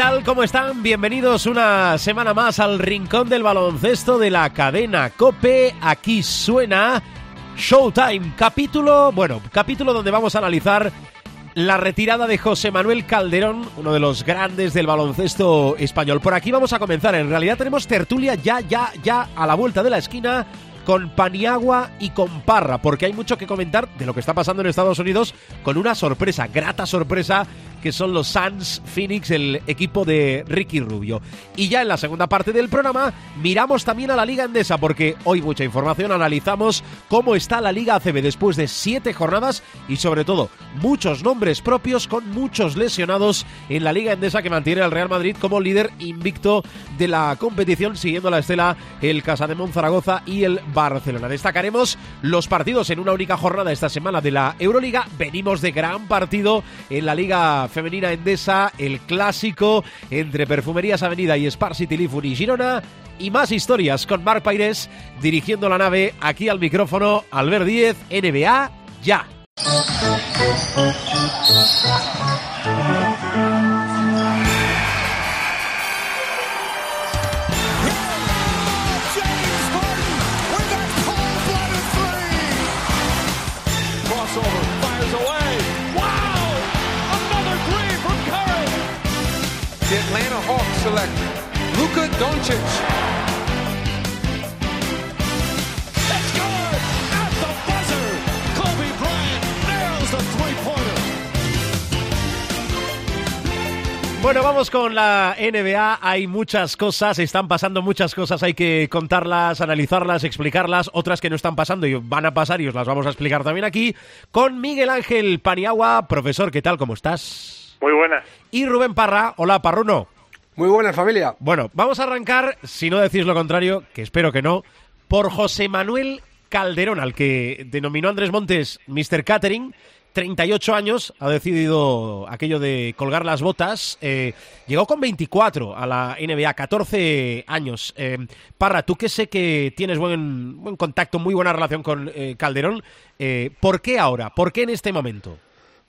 Tal? ¿Cómo están? Bienvenidos una semana más al Rincón del Baloncesto de la cadena Cope. Aquí suena Showtime, capítulo, bueno, capítulo donde vamos a analizar la retirada de José Manuel Calderón, uno de los grandes del baloncesto español. Por aquí vamos a comenzar. En realidad tenemos tertulia ya, ya, ya a la vuelta de la esquina con Paniagua y con Parra, porque hay mucho que comentar de lo que está pasando en Estados Unidos con una sorpresa, grata sorpresa que son los Suns Phoenix, el equipo de Ricky Rubio. Y ya en la segunda parte del programa miramos también a la Liga Endesa, porque hoy mucha información, analizamos cómo está la Liga ACB después de siete jornadas y sobre todo muchos nombres propios con muchos lesionados en la Liga Endesa que mantiene al Real Madrid como líder invicto de la competición, siguiendo la estela el Casa de Zaragoza y el Barcelona. Destacaremos los partidos en una única jornada esta semana de la Euroliga. Venimos de gran partido en la Liga femenina endesa, el clásico entre Perfumerías Avenida y Spar City y Girona. Y más historias con Marc Paires dirigiendo la nave aquí al micrófono. Albert 10, NBA, ya. Select Luka Doncic. Bueno, vamos con la NBA. Hay muchas cosas, están pasando muchas cosas. Hay que contarlas, analizarlas, explicarlas. Otras que no están pasando y van a pasar y os las vamos a explicar también aquí. Con Miguel Ángel Paniagua. Profesor, ¿qué tal? ¿Cómo estás? Muy buenas. Y Rubén Parra. Hola, Parruno. Muy buena familia. Bueno, vamos a arrancar, si no decís lo contrario, que espero que no, por José Manuel Calderón, al que denominó Andrés Montes Mr. Catering. 38 años, ha decidido aquello de colgar las botas. Eh, llegó con 24 a la NBA, 14 años. Eh, Parra, tú que sé que tienes buen, buen contacto, muy buena relación con eh, Calderón, ¿por qué ahora? ¿Por qué en este momento?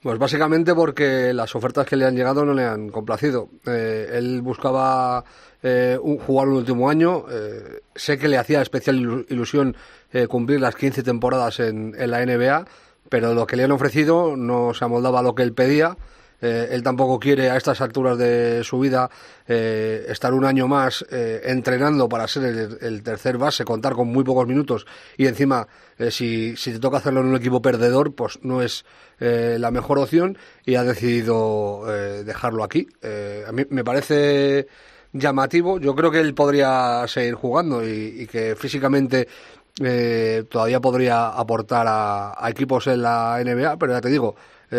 Pues básicamente porque las ofertas que le han llegado no le han complacido. Eh, él buscaba eh, jugar un último año. Eh, sé que le hacía especial ilusión cumplir las 15 temporadas en, en, la NBA, pero lo que le han ofrecido no se amoldaba a lo que él pedía. Él tampoco quiere a estas alturas de su vida estar un año más entrenando para ser el, tercer base, contar con muy pocos minutos y encima si, te toca hacerlo en un equipo perdedor, pues no es eh, la mejor opción y ha decidido eh, dejarlo aquí. Eh, a mí me parece llamativo. Yo creo que él podría seguir jugando y, que físicamente todavía podría aportar a, equipos en la NBA, pero ya te digo,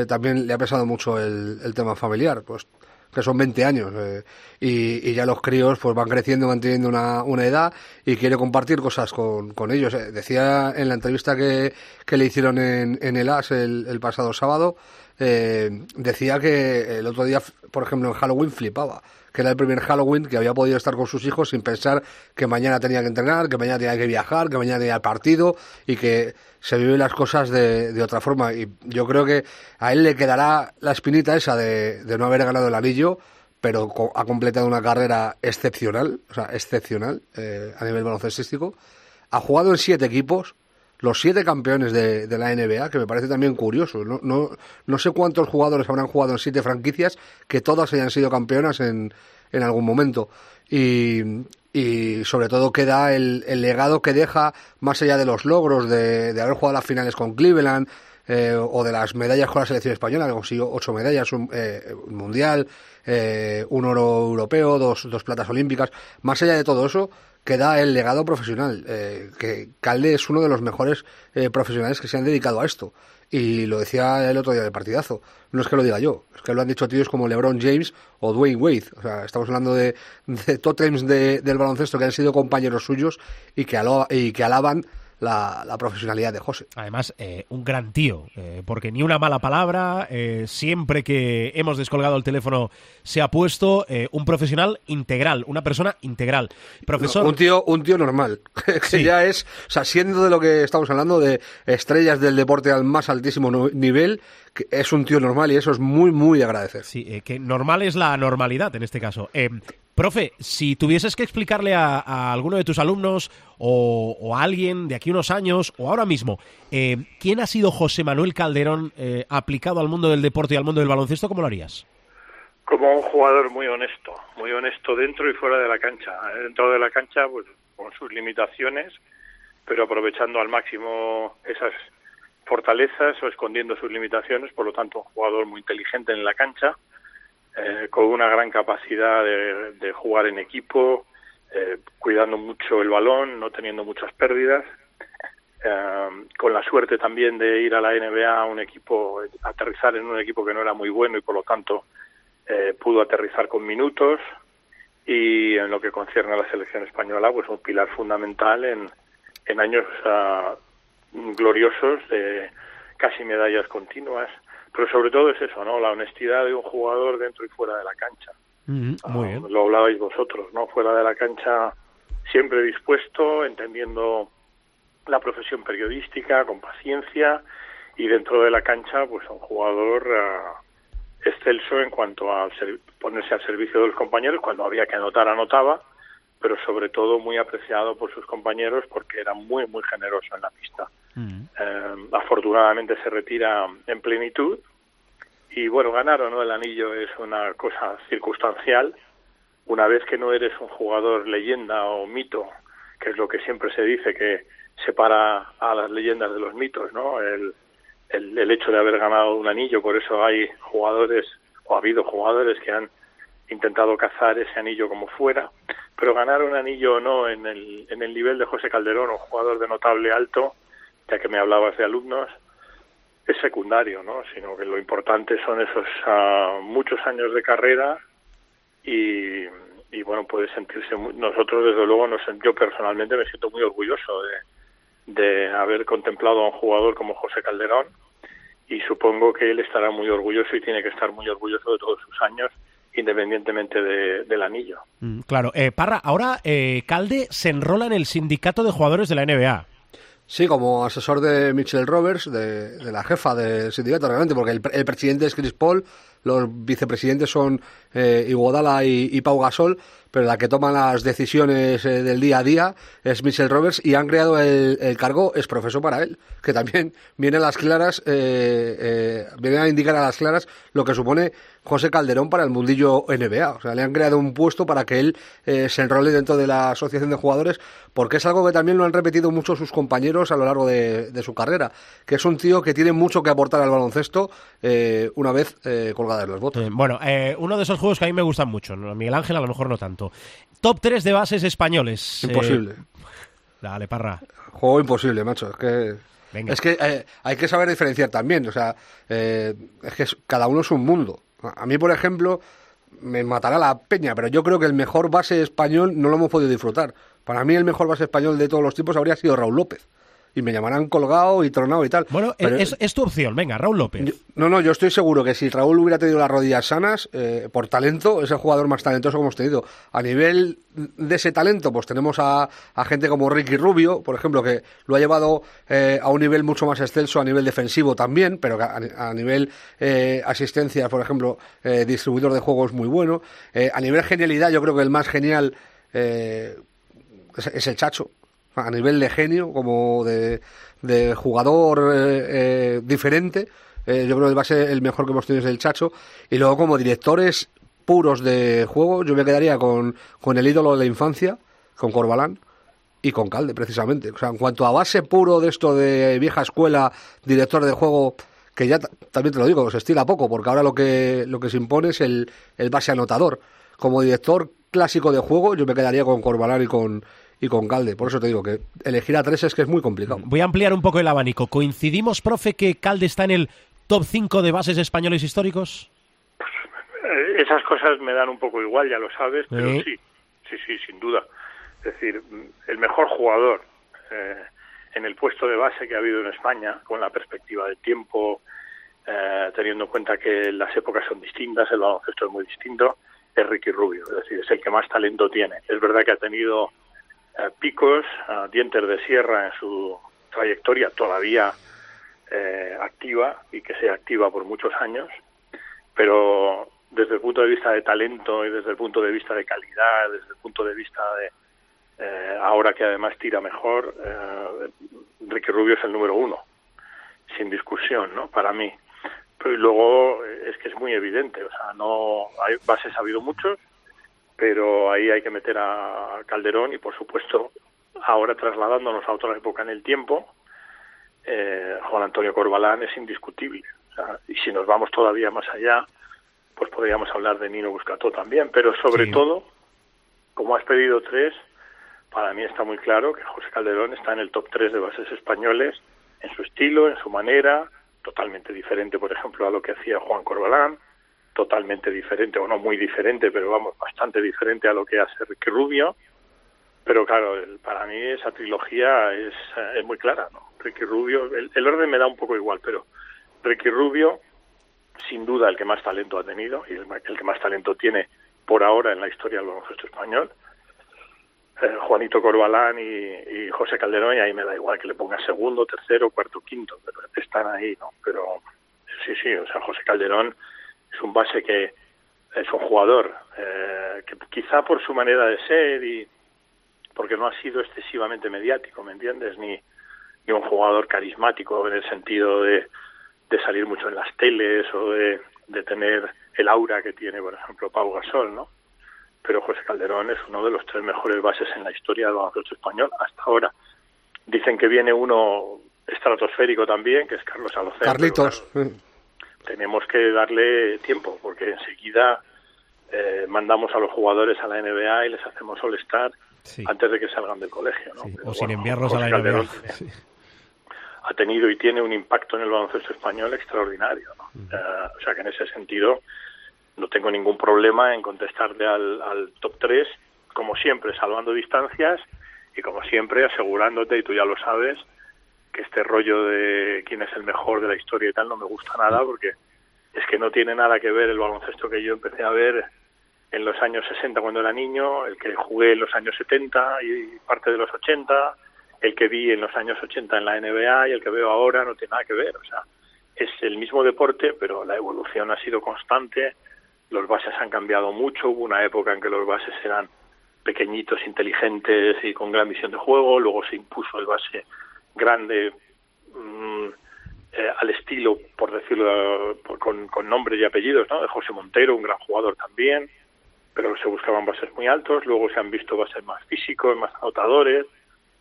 también le ha pesado mucho el, el tema familiar. Pues que son 20 años eh, y, ya los críos pues van creciendo, van teniendo una, una edad y quiere compartir cosas con, con ellos. Eh, decía en la entrevista que, que le hicieron en, en el AS el, el pasado sábado, eh, decía que el otro día, por ejemplo, en Halloween flipaba que era el primer Halloween que había podido estar con sus hijos sin pensar que mañana tenía que entrenar, que mañana tenía que viajar, que mañana tenía el partido y que se viven las cosas de, de, otra forma. Y yo creo que a él le quedará la espinita esa de, de no haber ganado el anillo, pero ha completado una carrera excepcional, o sea, excepcional eh, a nivel baloncestístico. Ha jugado en siete equipos, los siete campeones de, de, la NBA, que me parece también curioso. No, no, no sé cuántos jugadores habrán jugado en siete franquicias que todas hayan sido campeonas en, en algún momento. Y, y sobre todo queda el, el, legado que deja más allá de los logros de, de haber jugado las finales con Cleveland eh, o de las medallas con la selección española, que consiguió ocho medallas, un, eh, mundial, eh, un oro europeo, dos, dos platas olímpicas. Más allá de todo eso, queda el legado profesional, eh, que Calde es uno de los mejores eh, profesionales que se han dedicado a esto. Y lo decía el otro día de partidazo. No es que lo diga yo, es que lo han dicho tíos como LeBron James o Dwayne Wade. O sea, estamos hablando de, de tótems de, del baloncesto que han sido compañeros suyos y que, y que alaban la, la profesionalidad de José. Además, eh, un gran tío, eh, porque ni una mala palabra, eh, siempre que hemos descolgado el teléfono se ha puesto un profesional integral, una persona integral. Profesor, No, un tío, un tío normal, que Sí. ya es, o sea, siendo de lo que estamos hablando de estrellas del deporte al más altísimo nivel, que es un tío normal y eso es muy, muy de agradecer. sí, que normal es la normalidad en este caso. Profe, si tuvieses que explicarle a, alguno de tus alumnos o, o a alguien de aquí unos años o ahora mismo, eh, ¿quién ha sido José Manuel Calderón eh, aplicado al mundo del deporte y al mundo del baloncesto? ¿Cómo lo harías? como un jugador muy honesto, muy honesto dentro y fuera de la cancha. Dentro de la cancha, pues con sus limitaciones, pero aprovechando al máximo esas fortalezas o escondiendo sus limitaciones, por lo tanto un jugador muy inteligente en la cancha, eh, con una gran capacidad de, jugar en equipo, eh, cuidando mucho el balón, no teniendo muchas pérdidas, eh, con la suerte también de ir a la NBA, un equipo, aterrizar en un equipo que no era muy bueno y por lo tanto eh, pudo aterrizar con minutos y en lo que concierne a la selección española, pues un pilar fundamental en, en años ah, gloriosos de casi medallas continuas. Pero sobre todo es eso, ¿no? La honestidad de un jugador dentro y fuera de la cancha. muy Ah, bien. Lo hablabais vosotros, ¿no? Fuera de la cancha siempre dispuesto, entendiendo la profesión periodística con paciencia y dentro de la cancha pues un jugador ah, excelso en cuanto a ponerse al servicio de los compañeros cuando había que anotar anotaba pero sobre todo muy apreciado por sus compañeros porque era muy muy generoso en la pista eh, afortunadamente se retira en plenitud. Y bueno ganar o no el anillo es una cosa circunstancial. Una vez que no eres un jugador leyenda o mito que es lo que siempre se dice que separa a las leyendas de los mitos, ¿no? El, el, el, hecho de haber ganado un anillo, por eso hay jugadores, o ha habido jugadores que han intentado cazar ese anillo como fuera, pero ganar un anillo o no en el, en el nivel de José Calderón, un jugador de notable alto, ya que me hablabas de alumnos, es secundario, ¿no? Sino que lo importante son esos uh, muchos años de carrera y, y bueno, puede sentirse, muy, nosotros desde luego, nos, yo personalmente me siento muy orgulloso de, haber contemplado a un jugador como José Calderón y supongo que él estará muy orgulloso y tiene que estar muy orgulloso de todos sus años independientemente de, del anillo. Mm, claro, eh, Parra, ahora eh, Calde se enrola en el sindicato de jugadores de la NBA. Sí, como asesor de Mitchell Roberts, de, de la jefa del sindicato, realmente, porque el, el, presidente es Chris Paul, los vicepresidentes son eh, Iguodala y, y, Pau Gasol, pero la que toma las decisiones eh, del día a día es Mitchell Roberts y han creado el, el cargo es profesor para él, que también viene a las claras, eh, viene a indicar a las claras lo que supone José Calderón para el mundillo NBA. O sea, le han creado un puesto para que él eh, se enrole dentro de la asociación de jugadores, porque es algo que también lo han repetido mucho sus compañeros a lo largo de, de su carrera, que es un tío que tiene mucho que aportar al baloncesto eh, una vez eh, colgadas las botas. bueno, eh, uno de esos juegos que a mí me gustan mucho, ¿no? Miguel Ángel a lo mejor no tanto. Top 3 de bases españoles. Imposible. dale, Parra. Juego imposible, macho. Es que... Venga. Es que eh, hay que saber diferenciar también, o sea, eh, es que cada uno es un mundo. A mí, por ejemplo, me matará la peña, pero yo creo que el mejor base español no lo hemos podido disfrutar. Para mí el mejor base español de todos los tiempos habría sido Raúl López. Y me llamarán colgado y tronado y tal. Bueno, pero, es, es, tu opción, venga, Raúl López. Yo, no, no, yo estoy seguro que si Raúl hubiera tenido las rodillas sanas, eh, por talento, es el jugador más talentoso que hemos tenido. A nivel de ese talento, pues tenemos a, a gente como Ricky Rubio, por ejemplo, que lo ha llevado eh, a un nivel mucho más excelso a nivel defensivo también, pero a, a nivel eh, asistencia, por ejemplo, eh, distribuidor de juegos muy bueno. A nivel genialidad, yo creo que el más genial es, es el Chacho a nivel de genio, como de, de jugador eh, eh, diferente. Eh, yo creo que va a ser el mejor que hemos tenido es el Chacho. Y luego como directores puros de juego, yo me quedaría con, con el ídolo de la infancia, con Corbalán y con Calde, precisamente. O sea, en cuanto a base puro de esto de vieja escuela, director de juego, que ya también te lo digo, se estila poco, porque ahora lo que, lo que se impone es el, el base anotador. Como director clásico de juego, yo me quedaría con Corbalán y con, y con Calde. Por eso te digo que elegir a tres es que es muy complicado. Voy a ampliar un poco el abanico. ¿Coincidimos, profe, que Calde está en el top 5 de bases españoles históricos? Pues, eh, esas cosas me dan un poco igual, ya lo sabes, pero ¿Sí? sí, sí, sí, sin duda. Es decir, el mejor jugador eh, en el puesto de base que ha habido en España, con la perspectiva del tiempo, eh, teniendo en cuenta que las épocas son distintas, el baloncesto es muy distinto, es Ricky Rubio, es decir, es el que más talento tiene. Es verdad que ha tenido eh, picos, eh, dientes de sierra en su trayectoria todavía eh, activa y que sea activa por muchos años, pero desde el punto de vista de talento y desde el punto de vista de calidad, desde el punto de vista de ahora que además tira mejor, Ricky Rubio es el número uno, sin discusión, ¿no? Para mí. Pero luego es que es muy evidente, o sea, no hay bases ha habido muchos, pero ahí hay que meter a Calderón y por supuesto ahora trasladándonos a otra época en el tiempo, eh, Juan Antonio Corbalán es indiscutible. O sea, y si nos vamos todavía más allá, pues podríamos hablar de Nino Buscató también, pero sobre todo, como has pedido tres, para mí está muy claro que José Calderón está en el top tres de bases españoles en su estilo, en su manera, totalmente diferente, por ejemplo, a lo que hacía Juan Corbalán, totalmente diferente, o no muy diferente, pero vamos, bastante diferente a lo que hace Ricky Rubio. Pero claro, para mí esa trilogía es, es muy clara, ¿no? Ricky Rubio, el, orden me da un poco igual, pero Ricky Rubio, sin duda el que más talento ha tenido y el, que más talento tiene por ahora en la historia del baloncesto español. Eh, Juanito Corbalán y, José Calderón, y ahí me da igual que le ponga segundo, tercero, cuarto, quinto, pero están ahí, ¿no? Pero sí, sí, o sea, José Calderón es un base que es un jugador eh, que quizá por su manera de ser y porque no ha sido excesivamente mediático, ¿me entiendes? Ni, ni un jugador carismático en el sentido de, de salir mucho en las teles o de, de tener el aura que tiene, por ejemplo, Pau Gasol, ¿no? Pero José Calderón es uno de los tres mejores bases en la historia del baloncesto español hasta ahora. Dicen que viene uno estratosférico también, que es Carlos Alocen. Carlitos tenemos que darle tiempo, porque enseguida eh, mandamos a los jugadores a la NBA y les hacemos all-star antes de que salgan del colegio. ¿no? o sin enviarlos a la NBA. ha tenido y tiene un impacto en el baloncesto español extraordinario. Eh, o sea que en ese sentido no tengo ningún problema en contestarle al, al top 3, como siempre, salvando distancias y como siempre asegurándote, y tú ya lo sabes, que este rollo de quién es el mejor de la historia y tal no me gusta nada porque es que no tiene nada que ver el baloncesto que yo empecé a ver en los años 60 cuando era niño, el que jugué en los años 70 y parte de los 80, el que vi en los años 80 en la NBA y el que veo ahora no tiene nada que ver, o sea, es el mismo deporte, pero la evolución ha sido constante, los bases han cambiado mucho, hubo una época en que los bases eran pequeñitos, inteligentes y con gran visión de juego, luego se impuso el base grande mm, eh, al estilo, por decirlo, con, con nombres y apellidos, ¿no? De José Montero, un gran jugador también, pero se buscaban bases muy altos, luego se han visto bases más físicos, más anotadores,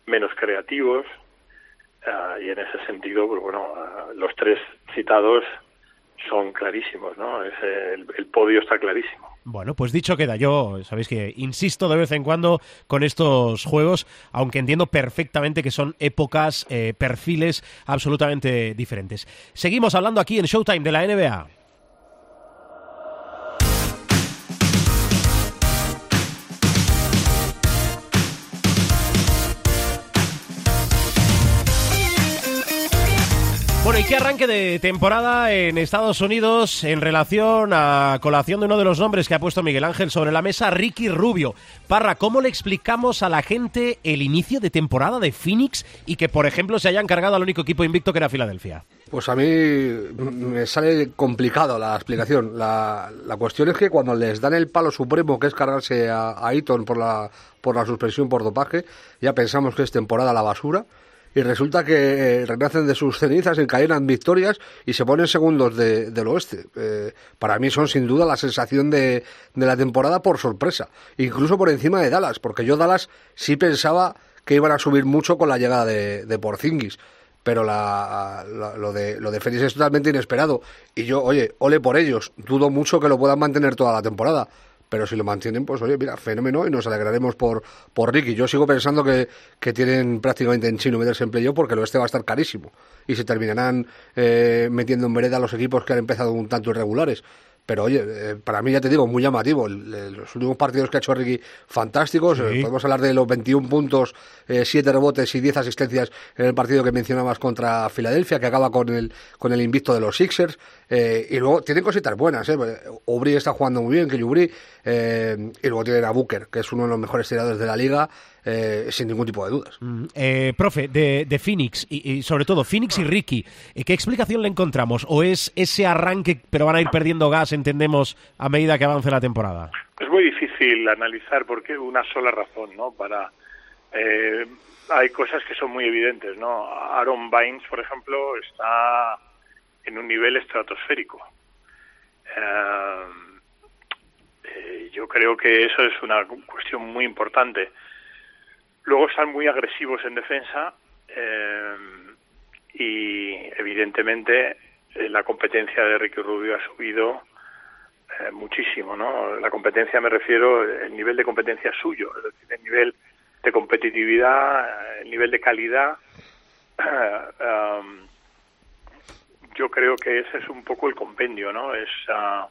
menos creativos, ah, y en ese sentido, pues bueno, ah, los tres citados son clarísimos, ¿no? Es, el podio está clarísimo. Bueno, pues dicho queda. Yo, sabéis que insisto de vez en cuando con estos juegos, aunque entiendo perfectamente que son épocas, eh, perfiles absolutamente diferentes. Seguimos hablando aquí en Showtime de la NBA. Bueno, ¿y qué arranque de temporada en Estados Unidos en relación a colación de uno de los nombres que ha puesto Miguel Ángel sobre la mesa, Ricky Rubio? Parra, ¿cómo le explicamos a la gente el inicio de temporada de Phoenix y que, por ejemplo, se hayan cargado al único equipo invicto que era Filadelfia? Pues a mí me sale complicado la explicación. La, cuestión es que cuando les dan el palo supremo, que es cargarse a, a Eaton por la, por la suspensión por dopaje, ya pensamos que es temporada la basura y resulta que eh, renacen de sus cenizas, encadenan victorias y se ponen segundos de, del oeste. Eh, para mí son sin duda la sensación de, de la temporada por sorpresa, incluso por encima de Dallas, porque yo Dallas sí pensaba que iban a subir mucho con la llegada de, de Porzingis pero la, lo de lo de Félix es totalmente inesperado y yo oye ole por ellos dudo mucho que lo puedan mantener toda la temporada pero si lo mantienen, pues oye, mira, fenómeno y nos alegraremos por, por Ricky. Yo sigo pensando que, que tienen prácticamente en chino meterse en playoff porque lo este va a estar carísimo y se terminarán eh, metiendo en vereda los equipos que han empezado un tanto irregulares. pero oye, eh, para mí ya te digo, muy llamativo. los últimos partidos que ha hecho Ricky, fantásticos. Eh, podemos hablar de los 21 puntos, 7 eh, rebotes y 10 asistencias en el partido que mencionabas contra Filadelfia, que acaba con el, con el invicto de los Sixers. Y luego tienen cositas buenas. ¿eh? Ubri está jugando muy bien, que Ubri. y luego tienen a Booker, que es uno de los mejores tiradores de la liga. Eh, sin ningún tipo de dudas. Mm, eh, profe, de, de Phoenix y, sobre todo Phoenix y Ricky, eh, ¿qué explicación le encontramos? ¿O es ese arranque, pero van a ir perdiendo gas, entendemos, a medida que avance la temporada? Es muy difícil analizar porque una sola razón, ¿no? Para hay cosas que son muy evidentes, ¿no? Aaron Bynes, por ejemplo, está en un nivel estratosférico. yo creo que eso es una cuestión muy importante. Luego están muy agresivos en defensa eh, y evidentemente eh, la competencia de Ricky Rubio ha subido eh, muchísimo, ¿no? La competencia me refiero el nivel de competencia suyo, el nivel de competitividad, el nivel de calidad. Um, yo creo que ese es un poco el compendio, ¿no? Es uh,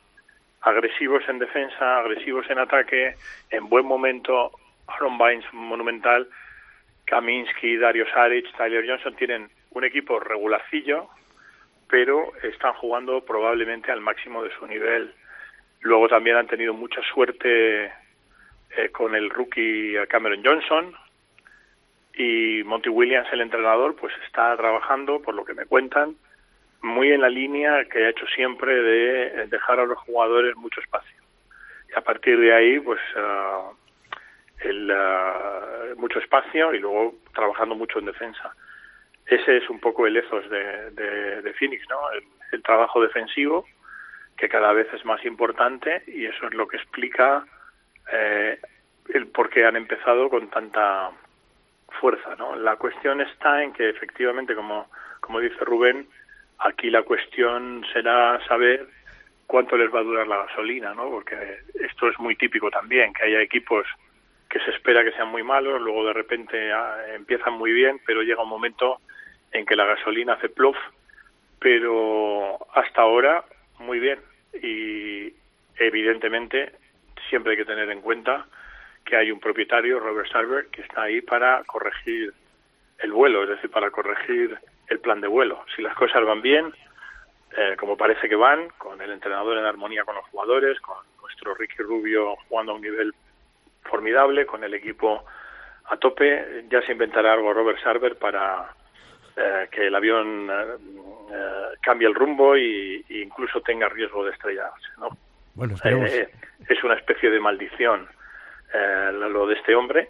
agresivos en defensa, agresivos en ataque, en buen momento Aaron Bynes monumental, Kaminsky, Dario Saric, Tyler Johnson tienen un equipo regularcillo, pero están jugando probablemente al máximo de su nivel. Luego también han tenido mucha suerte eh, con el rookie Cameron Johnson y Monty Williams, el entrenador, pues está trabajando, por lo que me cuentan, muy en la línea que ha hecho siempre de dejar a los jugadores mucho espacio. Y a partir de ahí, pues ah, el, uh, mucho espacio y luego trabajando mucho en defensa. Ese es un poco el ethos de, de, de Phoenix, ¿no? El, trabajo defensivo, que cada vez es más importante y eso es lo que explica eh, el por qué han empezado con tanta fuerza, ¿no? La cuestión está en que efectivamente, como, como dice Rubén, aquí la cuestión será saber cuánto les va a durar la gasolina, ¿no? Porque esto es muy típico también, que haya equipos que se espera que sean muy malos, luego de repente ah, empiezan muy bien, pero llega un momento en que la gasolina hace plof, pero hasta ahora muy bien y evidentemente siempre hay que tener en cuenta que hay un propietario, Robert Sarver, que está ahí para corregir el vuelo, es decir, para corregir el plan de vuelo. Si las cosas van bien, eh, como parece que van, con el entrenador en armonía con los jugadores, con nuestro Ricky Rubio jugando a un nivel formidable, con el equipo a tope. Ya se inventará algo Robert Sarver para eh, que el avión eh, eh, cambie el rumbo y, incluso tenga riesgo de estrellarse. ¿no? Bueno, es una especie de maldición lo de este hombre,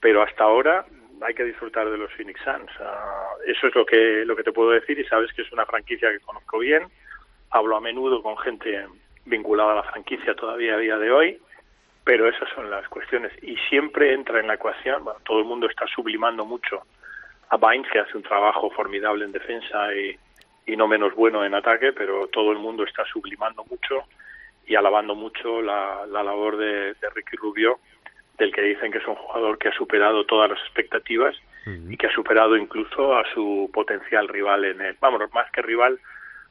pero hasta ahora hay que disfrutar de los Phoenix Suns. Ah, eso es lo que, lo que te puedo decir y sabes que es una franquicia que conozco bien. Hablo a menudo con gente vinculada a la franquicia todavía a día de hoy pero esas son las cuestiones. Y siempre entra en la ecuación, bueno, todo el mundo está sublimando mucho a Baines, que hace un trabajo formidable en defensa y, y no menos bueno en ataque, pero todo el mundo está sublimando mucho y alabando mucho la, la labor de, Ricky Rubio, del que dicen que es un jugador que ha superado todas las expectativas y que ha superado incluso a su potencial rival en el, vamos, más que rival,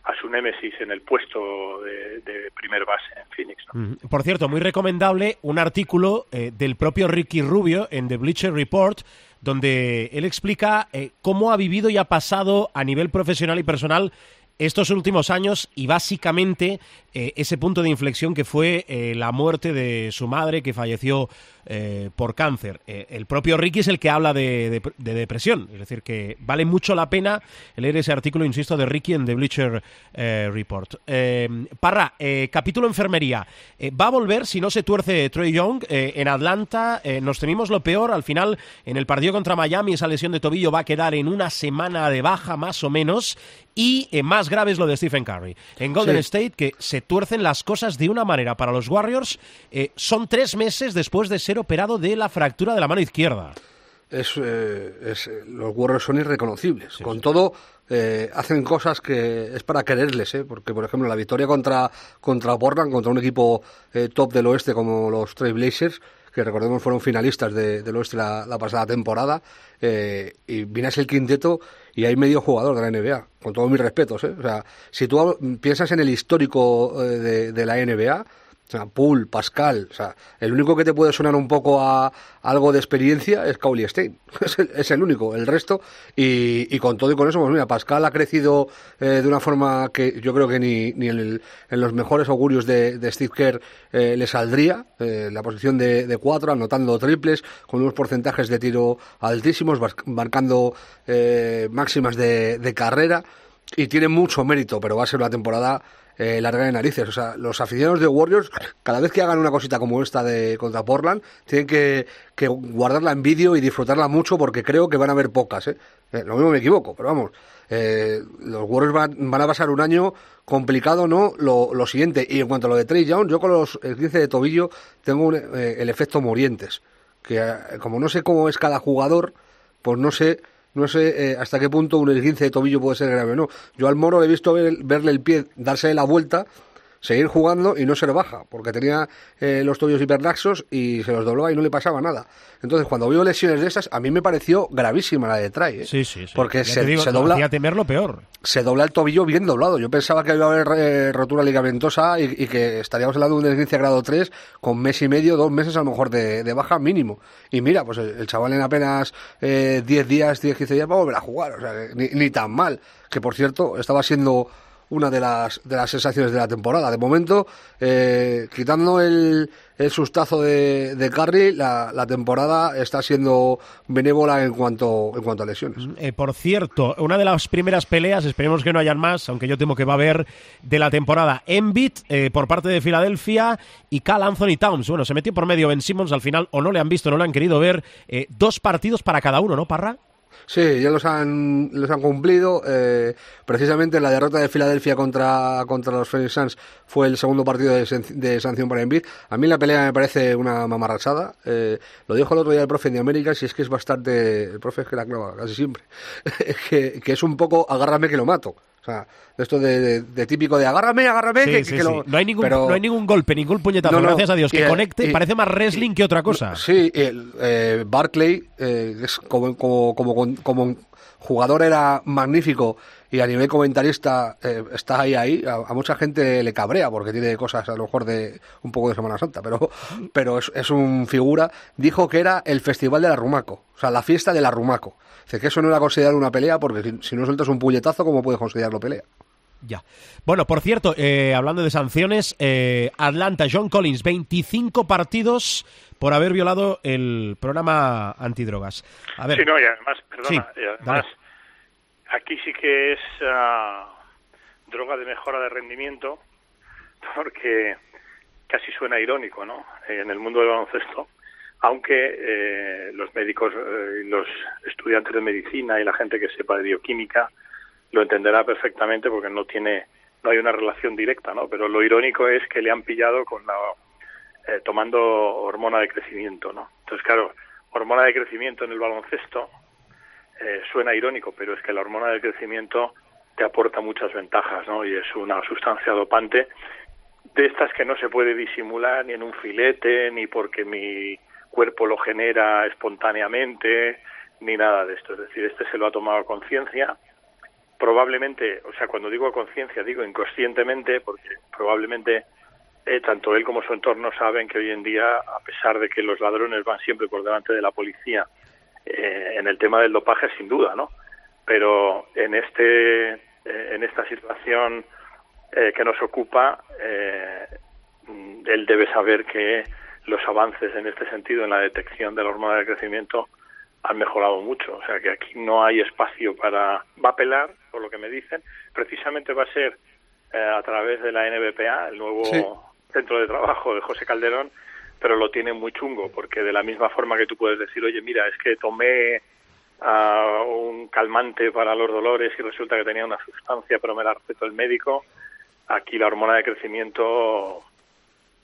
a su némesis en el puesto de, primer base en Phoenix. Por cierto, muy recomendable un artículo eh, del propio Ricky Rubio en The Bleacher Report, donde él explica eh, cómo ha vivido y ha pasado a nivel profesional y personal estos últimos años y básicamente eh, ese punto de inflexión que fue la muerte de su madre que falleció eh, por cáncer. Eh, el propio Ricky es el que habla de, depresión, es decir, que vale mucho la pena leer ese artículo, insisto, de Ricky en The Bleacher eh, Report. Parra, capítulo enfermería. va a volver si no se tuerce Troy Young en Atlanta. nos temimos lo peor. Al final, en el partido contra Miami, esa lesión de tobillo va a quedar en una semana de baja más o menos. Y más grave es lo de Stephen Curry. En Golden State, que se tuercen las cosas de una manera para los Warriors. son tres meses después de ser operado de la fractura de la mano izquierda. Es, eh, los Warriors son irreconocibles. Con todo, eh, hacen cosas que es para quererles, ¿eh? porque por ejemplo la victoria contra, contra Portland, contra un equipo top del oeste como los Trailblazers, que recordemos fueron finalistas de, del oeste la, la pasada temporada, y vienes el quinteto y hay medio jugador de la NBA, con todos mis respetos. O sea, si tú piensas en el histórico de, de la NBA, o Pascal, o sea, el único que te puede sonar un poco a algo de experiencia es Cauley Stein, es el, es el único, el resto, y, con todo y con eso, pues mira, Pascal ha crecido eh, de una forma que yo creo que ni, ni en, el- en los mejores augurios de, Steve Kerr eh, le saldría, eh, la posición de, de cuatro, anotando triples, con unos porcentajes de tiro altísimos, marcando máximas de, de carrera, y tiene mucho mérito, pero va a ser una temporada eh, larga de narices. O sea, los aficionados de Warriors, cada vez que hagan una cosita como esta de contra Portland, tienen que, que guardarla en vídeo y disfrutarla mucho porque creo que van a haber pocas. ¿eh? Eh, lo mismo me equivoco, pero vamos. eh, los Warriors van, van a pasar un año complicado, ¿no? Lo, lo siguiente. Y en cuanto a lo de Trey Young, yo con los el 15 de tobillo tengo un, eh, el efecto Morientes. Que como no sé cómo es cada jugador, pues no sé no sé eh, hasta qué punto un esguince de tobillo puede ser grave o no. Yo al Moro le he visto ver- verle el pie, darse la vuelta, seguir jugando y no se le baja, porque tenía eh, los tobillos hiperlaxos y se los doblaba y no le pasaba nada. Entonces, cuando veo lesiones de esas, a mí me pareció gravísima la de Try. ¿eh? Sí, sí, sí. Porque se, digo, se dobla temer lo peor. se dobla el tobillo bien doblado. Yo pensaba que iba a haber eh, rotura ligamentosa y, y que estaríamos hablando de un esguince grado 3 con mes y medio, dos meses a lo mejor de, de baja mínimo. Y mira, pues el, el chaval en apenas eh, 10 días, 10, 15 días va a volver a jugar. O sea, ni, ni tan mal. Que por cierto, estaba siendo una de las, de las sensaciones de la temporada. De momento, eh, quitando el, el sustazo de, de Curry, la, la temporada está siendo benévola en cuanto, en cuanto a lesiones. Eh, por cierto, una de las primeras peleas, esperemos que no hayan más, aunque yo temo que va a haber, de la temporada. Embiid eh, por parte de Filadelfia y Cal Anthony Towns. Bueno, se metió por medio Ben Simmons al final, o no le han visto, no le han querido ver. Eh, dos partidos para cada uno, ¿no, Parra? Sí, ya los han, los han cumplido. Eh, precisamente la derrota de Filadelfia contra, contra los Phoenix Suns fue el segundo partido de, sanción para Embiid. A mí la pelea me parece una mamarrachada. Eh, lo dijo el otro día el profe de América, si es que es bastante... El profe es que la clava casi siempre. que, que es un poco agárrame que lo mato. O sea, esto de, de- de típico de agárrame, agárrame, Sí, que, sí, que sí. lo... No, hay ningún, pero- no hay ningún golpe, ningún puñetazo, No, no. gracias a Dios. Que conecte, y- parece más wrestling que otra cosa. Sí, el, eh, Barclay eh, es como, como, como, como jugador era magnífico y a nivel comentarista eh, está ahí ahí. A, a mucha gente le cabrea porque tiene cosas a lo mejor de un poco de Semana Santa, pero, pero es, es un figura. Dijo que era el festival de la Rumaco, o sea, la fiesta de la Que eso no era considerado una pelea porque si, si no sueltas un puñetazo, ¿cómo puedes considerarlo pelea? Ya. Bueno, por cierto, eh, hablando de sanciones, eh, Atlanta, John Collins, 25 partidos por haber violado el programa antidrogas. A ver, Sí, no, y además, perdona, Sí, y además, dale. aquí sí que es ah, droga de mejora de rendimiento, porque casi suena irónico, ¿no? En el mundo del baloncesto, aunque eh, los médicos, eh, los estudiantes de medicina y la gente que sepa de bioquímica lo entenderá perfectamente porque no tiene, no hay una relación directa, ¿no? Pero lo irónico es que le han pillado con la eh, tomando hormona de crecimiento, ¿no? Entonces, claro, hormona de crecimiento en el baloncesto eh, suena irónico, pero es que la hormona de crecimiento te aporta muchas ventajas, ¿no? Y es una sustancia dopante de estas que no se puede disimular ni en un filete, ni porque mi cuerpo lo genera espontáneamente, ni nada de esto. Es decir, este se lo ha tomado a conciencia. Probablemente, o sea, cuando digo a conciencia, digo inconscientemente, porque probablemente eh, tanto él como su entorno saben que hoy en día, a pesar de que los ladrones van siempre por delante de la policía, eh, en el tema del dopaje sin duda, ¿no? Pero en este, eh, en esta situación eh, que nos ocupa, él debe saber que los avances en este sentido en la detección de la hormona de crecimiento han mejorado mucho. O sea que aquí no hay espacio para... Va a apelar, por lo que me dicen. Precisamente va a ser eh, a través de la NBPA, el nuevo Sí. centro de trabajo de José Calderón, pero lo tiene muy chungo, porque de la misma forma que tú puedes decir, oye, mira, es que tomé ah, un calmante para los dolores y resulta que tenía una sustancia, pero me la recetó el médico, aquí la hormona de crecimiento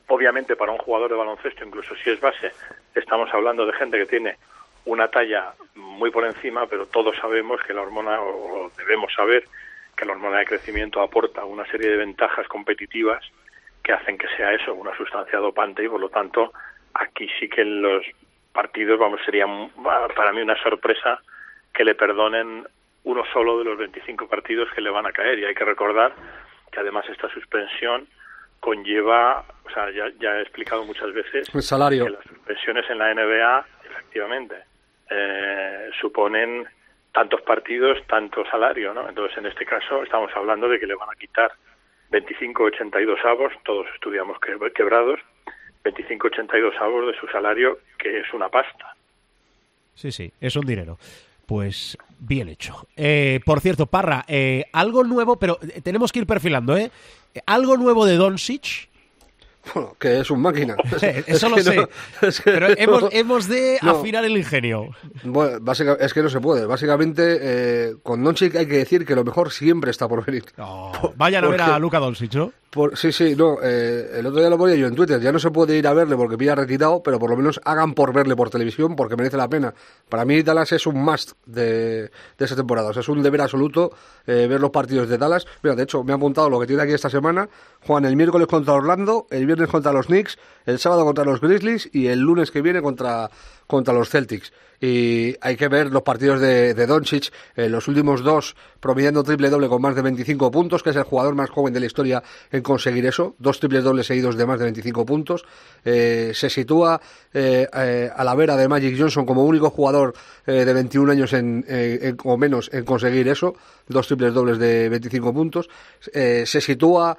obviamente para un jugador de baloncesto, incluso si es base, estamos hablando de gente que tiene una talla muy por encima, pero todos sabemos que la hormona, o debemos saber, que la hormona de crecimiento aporta una serie de ventajas competitivas que hacen que sea eso, una sustancia dopante y por lo tanto aquí sí que los partidos, vamos, sería para mí una sorpresa que le perdonen uno solo de los 25 partidos que le van a caer. Y hay que recordar que además esta suspensión conlleva, o sea, ya, ya he explicado muchas veces el salario. que las suspensiones en la NBA, efectivamente, eh, suponen tantos partidos, tanto salario, ¿no? Entonces, en este caso, estamos hablando de que le van a quitar 25, 82 avos, todos estudiamos quebrados, 25, 82 avos de su salario, que es una pasta. Sí, sí, es un dinero. Pues bien hecho. Eh, por cierto, Parra, eh, algo nuevo, pero tenemos que ir perfilando, ¿eh? Algo nuevo de Doncic bueno, que es un máquina. eso lo sé. pero hemos, de afinar el ingenio. Bueno, es que no se puede. Básicamente, eh, con Doncic hay que decir que lo mejor siempre está por venir. vayan a ver a Luca Doncic, ¿no? Sí, sí, no. Eh, el otro día lo ponía yo en Twitter. Ya no se puede ir a verle porque pilla retirado, pero por lo menos hagan por verle por televisión porque merece la pena. Para mí, Dallas es un must de, de esa temporada. O sea, es un deber absoluto eh, ver los partidos de Dallas. Mira, de hecho, me ha apuntado lo que tiene aquí esta semana. Juan el miércoles contra Orlando, el viernes contra los Knicks, el sábado contra los Grizzlies y el lunes que viene contra, contra los Celtics y hay que ver los partidos de, de Doncic, eh, los últimos dos promediando triple doble con más de 25 puntos, que es el jugador más joven de la historia en conseguir eso, dos triples dobles seguidos de más de 25 puntos. Eh, se sitúa eh, a la vera de Magic Johnson como único jugador de 21 años en, o menos en conseguir eso, dos triples dobles de 25 puntos. se sitúa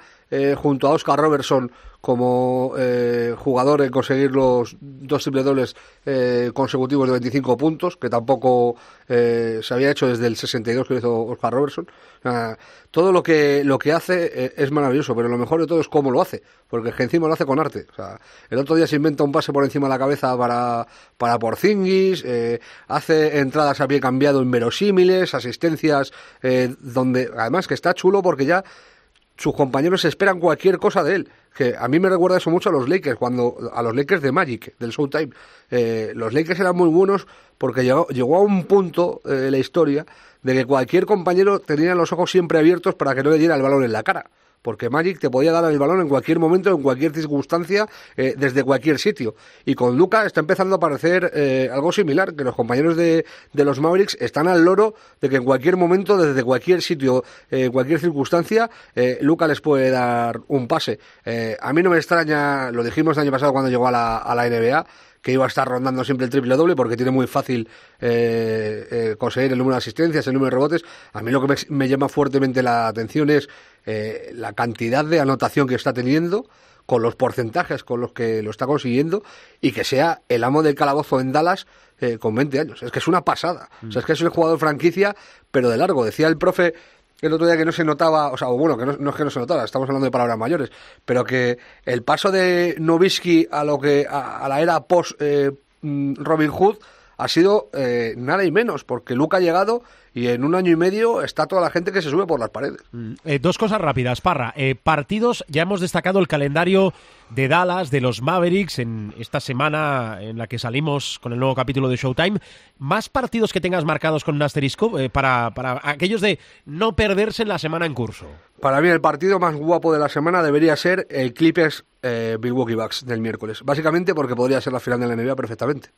junto a Oscar Robertson como jugador en conseguir los dos triple dobles consecutivos de 25 puntos, que tampoco eh, se había hecho desde el 62 que hizo Oscar Robertson. todo lo que, lo que hace eh, es maravilloso, pero lo mejor de todo es cómo lo hace, porque encima lo hace con arte. el otro día se inventa un pase por encima de la cabeza para, para Porzingis, eh, hace entradas a pie cambiado inverosímiles, asistencias, donde además que está chulo porque ya sus compañeros esperan cualquier cosa de él. Que a mí me recuerda eso mucho a los Lakers, cuando a los Lakers de Magic, del Showtime. Eh, los Lakers eran muy buenos porque llegó, llegó a un punto eh, de la historia de que cualquier compañero tenía los ojos siempre abiertos para que no le diera el balón en la cara porque Magic te podía dar el balón en cualquier momento, en cualquier circunstancia, eh, desde cualquier sitio. Y con Luca está empezando a parecer eh, algo similar, que los compañeros de, de, los Mavericks están al loro de que en cualquier momento, desde cualquier sitio, en eh, cualquier circunstancia, Luca les puede dar un pase. a mí no me extraña, lo dijimos el año pasado cuando llegó a la, a la NBA, que iba a estar rondando siempre el triple doble porque tiene muy fácil eh, conseguir el número de asistencias, el número de rebotes. A mí lo que me, llama fuertemente la atención es eh, la cantidad de anotación que está teniendo con los porcentajes con los que lo está consiguiendo y que sea el amo del calabozo en Dallas con 20 años. Es que es una pasada. O sea, es que es un jugador franquicia, pero de largo. Decía el profe el otro día que no se notaba, o sea, bueno, que no, es que no se notara, estamos hablando de palabras mayores, pero que el paso de Novisky a lo que a, la era post eh, mm, Robin Hood ha sido eh, nada y menos, porque Luca ha llegado y en un año y medio está toda la gente que se sube por las paredes. Mm, eh, dos cosas rápidas, Parra. Eh, partidos, ya hemos destacado el calendario de Dallas, de los Mavericks, en esta semana en la que salimos con el nuevo capítulo de Showtime. ¿Más partidos que tengas marcados con un asterisco eh, para, para aquellos de no perderse en la semana en curso? Para mí el partido más guapo de la semana debería ser el Clippers Milwaukee Bucks del miércoles. Básicamente porque podría ser la final de la NBA perfectamente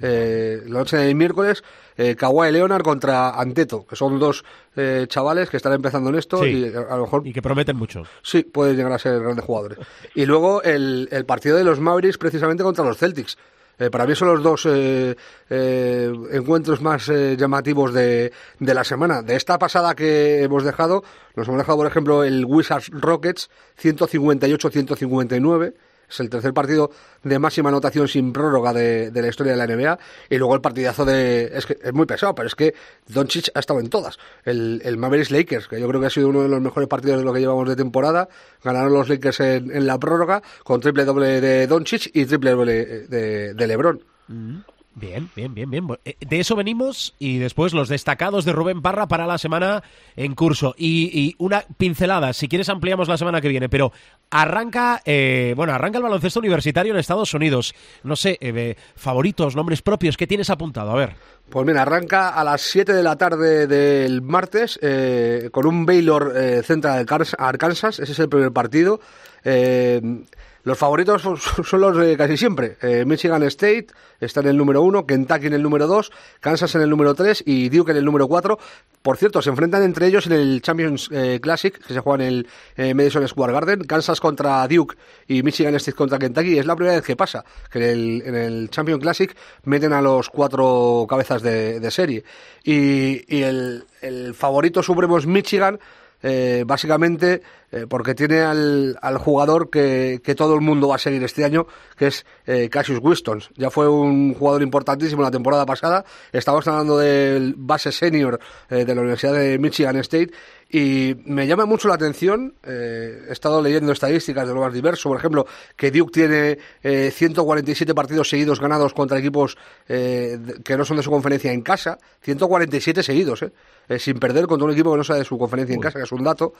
eh, la noche del miércoles, eh, Kawhi Leonard contra Anteto, que son dos eh, chavales que están empezando en esto y a lo mejor... Y que prometen mucho. Sí, pueden llegar a ser grandes jugadores. Y luego el, el partido de los Mavericks precisamente contra los Celtics. Eh, para mí son los dos eh, eh, encuentros más llamativos de, de, la semana. De esta pasada que hemos dejado, nos hemos dejado, por ejemplo, el Wizards Rockets 158-159 es el tercer partido de máxima anotación sin prórroga de, la historia de la NBA. Y luego el partidazo de. Es que es muy pesado, pero es que Doncic ha estado en todas. El, el Mavericks Lakers, que yo creo que ha sido uno de los mejores partidos de lo que llevamos de temporada. Ganaron los Lakers en, la prórroga con triple doble de Doncic y triple doble de, de LeBron. Mm. Bien, bien, bien, bien. Eh, de eso venimos y después los destacados de Rubén Parra para la semana en curso. Y, una pincelada, si quieres ampliamos la semana que viene, pero arranca, eh, bueno, arranca el baloncesto universitario en Estados Unidos. No sé, eh, favoritos, nombres propios, ¿qué tienes apuntado? A ver. Pues mira, arranca a las 7 de la tarde del martes con un Baylor Central Arkansas, ese es el primer partido. Eh, los favoritos son- los de casi siempre. Eh, Michigan State está en el número uno, Kentucky en el número dos, Kansas en el número tres y Duke en el número cuatro. Por cierto, se enfrentan entre ellos en el Champions eh, Classic, que se juega en el Madison Square Garden. Kansas contra Duke y Michigan State contra Kentucky. Es la primera vez que pasa, que en el, en el Champions Classic meten a los cuatro cabezas de, de serie. Y, y el, el favorito supremo es Michigan, eh, básicamente eh, porque tiene al, al jugador que, que todo el mundo va a seguir este año, que es eh, Cassius Winston. Ya fue un jugador importantísimo la temporada pasada. Estamos hablando del base senior eh, de la Universidad de Michigan State y me llama mucho la atención. eh, he estado leyendo estadísticas de lo más diverso, por ejemplo, que Duke tiene eh, 147 partidos seguidos ganados contra equipos eh, que no son de su conferencia en casa. 147 seguidos, sin perder contra un equipo que no sea de su conferencia en casa, que es un dato.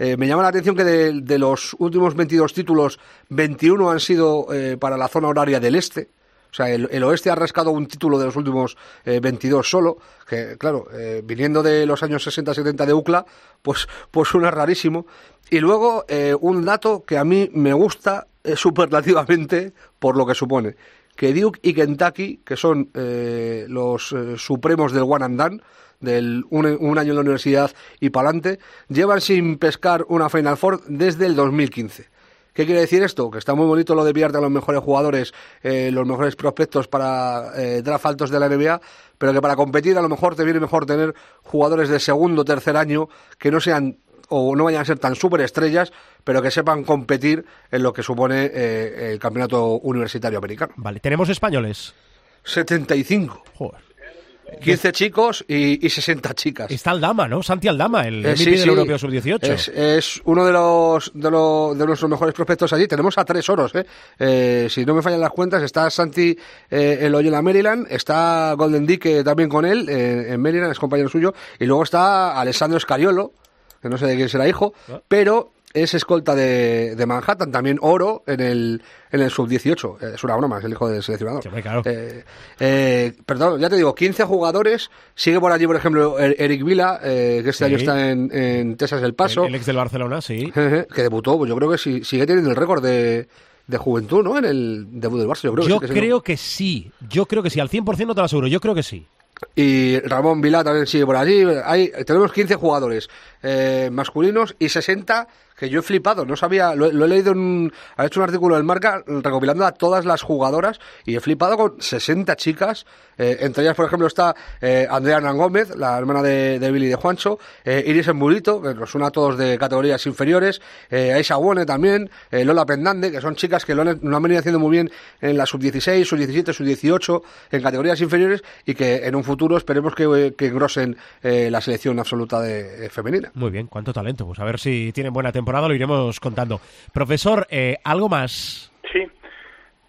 Eh, me llama la atención que de, los últimos 22 títulos, 21 han sido eh, para la zona horaria del este. O sea, el, oeste ha rascado un título de los últimos eh, 22 solo, que claro, eh, viniendo de los años 60-70 de UCLA, pues, pues suena rarísimo. Y luego un dato que a mí me gusta superlativamente por lo que supone, que Duke y Kentucky, que son los supremos del one and done, del un, un año en la universidad y para adelante, llevan sin pescar una Final Four desde el 2015. ¿Qué quiere decir esto? Que está muy bonito lo de pillarte a los mejores jugadores, eh, los mejores prospectos para eh, draft altos de la NBA, pero que para competir a lo mejor te viene mejor tener jugadores de segundo o tercer año que no sean o no vayan a ser tan superestrellas, pero que sepan competir en lo que supone eh, el campeonato universitario americano. Vale, tenemos españoles. 75. Joder. 15 chicos y, y 60 chicas. Está Aldama, ¿no? Santi Aldama, el Eh, MVP sí, del sí. Europeo Sub-18. Es, es uno de los, de, los, de nuestros mejores prospectos allí. Tenemos a tres oros, ¿eh? Eh, si no me fallan las cuentas, está Santi eh, en Loyola Maryland, está Golden Dick también con él eh, en Maryland, es compañero suyo, y luego está Alessandro Escariolo, que no sé de quién será hijo, Ah. pero es escolta de, de Manhattan, también oro en el, en el sub-18. Eh, Es una broma, es el hijo del seleccionador. Sí, claro. Eh, eh, perdón, ya te digo, 15 jugadores. Sigue por allí, por ejemplo, Er- Eric Vila, eh, que este Sí. año está en, en Texas El Paso, El, el ex del Barcelona, sí. que debutó, pues yo creo que sí, sigue teniendo el récord de, de juventud, ¿no? En el debut del Barça, yo creo que Yo sí que sí, creo que sí. Yo creo que sí. Al 100% no te lo aseguro. Yo creo que sí. Y Ramón Vilá también sigue por allí. Hay, tenemos 15 jugadores masculinos y 60 que yo he flipado. No sabía, lo, he- leído en. Ha hecho un artículo del Marca recopilando a todas las jugadoras y he flipado con 60 chicas. Eh, entre ellas, por ejemplo, está eh, Andrea Hernán Gómez, la hermana de, de Billy y de Juancho, eh, Iris Embulito, que nos suena a todos de categorías inferiores, eh, Aisha Wone también, eh, Lola Pendande, que son chicas que lo han, lo han venido haciendo muy bien en la sub-16, sub-17, sub-18, en categorías inferiores y que en un futuro esperemos que, que engrosen eh, la selección absoluta de, eh, femenina. Muy bien, cuánto talento. Pues a ver si tienen buena temporada, lo iremos contando. Profesor, eh, ¿algo más? Sí.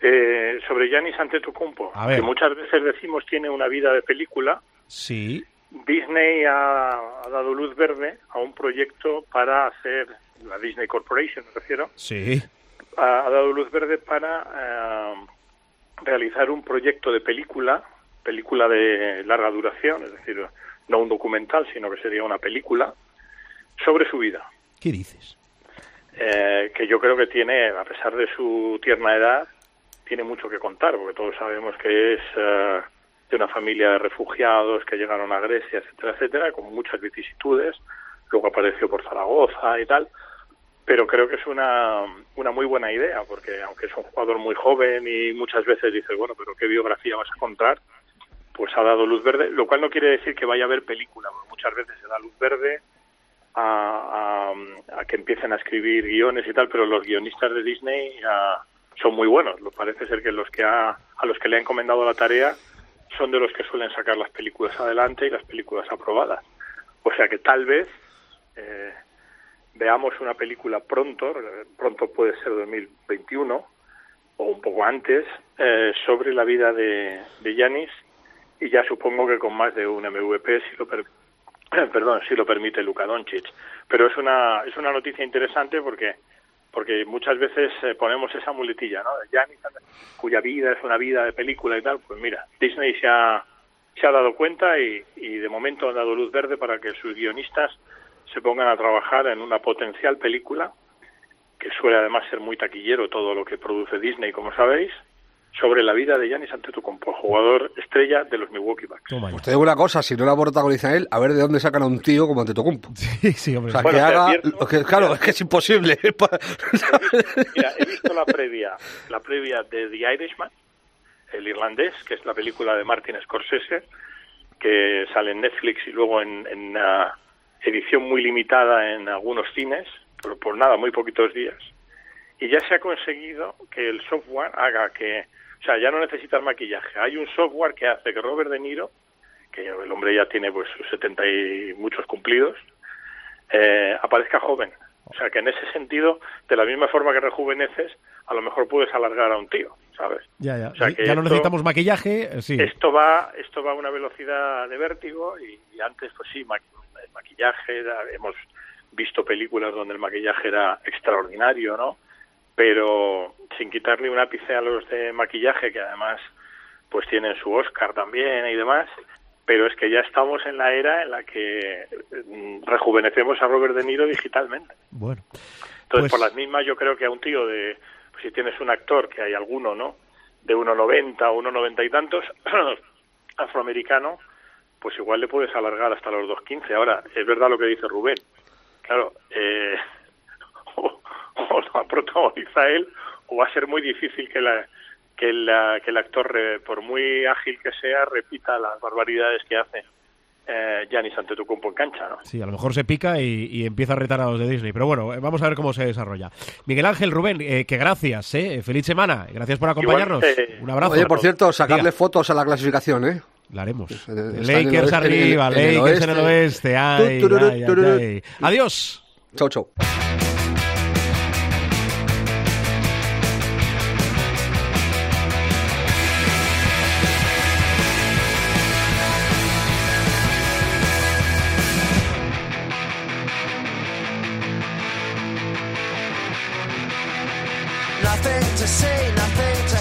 Eh, sobre Giannis Antetokounmpo, que muchas veces decimos tiene una vida de película, Sí. Disney ha, ha dado luz verde a un proyecto para hacer, la Disney Corporation me refiero, Sí. ha, ha dado luz verde para eh, realizar un proyecto de película, película de larga duración, es decir, no un documental, sino que sería una película, sobre su vida. ¿Qué dices? eh, que yo creo que tiene, a pesar de su tierna edad, tiene mucho que contar, porque todos sabemos que es eh, de una familia de refugiados que llegaron a Grecia, etcétera, etcétera, con muchas vicisitudes. Luego apareció por Zaragoza y tal. Pero creo que es una, una muy buena idea, porque aunque es un jugador muy joven y muchas veces dices, bueno, pero ¿qué biografía vas a contar? Pues ha dado luz verde, lo cual no quiere decir que vaya a haber película, porque muchas veces se da luz verde a, a- a que empiecen a escribir guiones y tal, pero los guionistas de Disney ah, son muy buenos. Parece ser que los que ha, a los que le ha encomendado la tarea son de los que suelen sacar las películas adelante y las películas aprobadas. O sea que tal vez eh, veamos una película pronto, pronto puede ser 2021 o un poco antes, eh, sobre la vida de, de Yanis y ya supongo que con más de un MVP si lo per- perdón si lo permite Luka Doncic pero es una es una noticia interesante porque porque muchas veces eh, ponemos esa muletilla no Giannis cuya vida es una vida de película y tal pues mira Disney se ha se ha dado cuenta y, y de momento han dado luz verde para que sus guionistas se pongan a trabajar en una potencial película que suele además ser muy taquillero todo lo que produce Disney, como sabéis, sobre la vida de Giannis Antetokounmpo, jugador estrella de los Milwaukee Bucks. Toma ya. Pues te digo una cosa, si no la protagoniza él, a ver de dónde sacan a un tío como Antetokounmpo. Sí, sí, O hombre. sea, Bueno, que haga... advierto- lo que- claro, es que es imposible. Mira, he visto la previa, la previa de The Irishman, el irlandés, que es la película de Martin Scorsese, que sale en Netflix y luego en, en ah, edición muy limitada en algunos cines, pero por nada, muy poquitos días. Y ya se ha conseguido que el software haga que, o sea, ya no necesitas maquillaje. Hay un software que hace que Robert De Niro, que el hombre ya tiene pues sus 70 y muchos cumplidos, eh, aparezca joven. O sea, que en ese sentido, de la misma forma que rejuveneces, a lo mejor puedes alargar a un tío, ¿sabes? Ya, ya. O sea, que ya no esto- necesitamos maquillaje, eh, sí. Esto va, esto va a una velocidad de vértigo y, y antes, pues sí, el maquillaje, era- hemos visto películas donde el maquillaje era extraordinario, ¿no? Pero sin quitarle un ápice a los de maquillaje, que además pues tienen su Oscar también y demás, pero es que ya estamos en la era en la que mm, rejuvenecemos a Robert De Niro digitalmente. Bueno. Entonces, Pues- por las mismas, yo creo que a un tío de, pues si tienes un actor, que hay alguno, ¿no? De 1,90, 1,90 y tantos, afroamericano, pues igual le puedes alargar hasta los 2,15. Ahora, es verdad lo que dice Rubén. Claro, eh, o, lo protagoniza él, o va a ser muy difícil que la que, la, que el actor, eh, por muy ágil que sea, repita las barbaridades que hace eh, Giannis Antetokounmpo en cancha, ¿no? Sí, a lo mejor se pica y, y empieza a retar a los de Disney. Pero bueno, eh, vamos a ver cómo se desarrolla. Miguel Ángel, Rubén, eh, que gracias, ¿eh? Feliz semana. Gracias por acompañarnos. Igualmente. Un abrazo. Oye, por cierto, sacarle Diga. fotos a la clasificación, ¿eh? La haremos. está Lakers oeste, en el- arriba, en el Lakers en el oeste. Adiós. Chau, chau.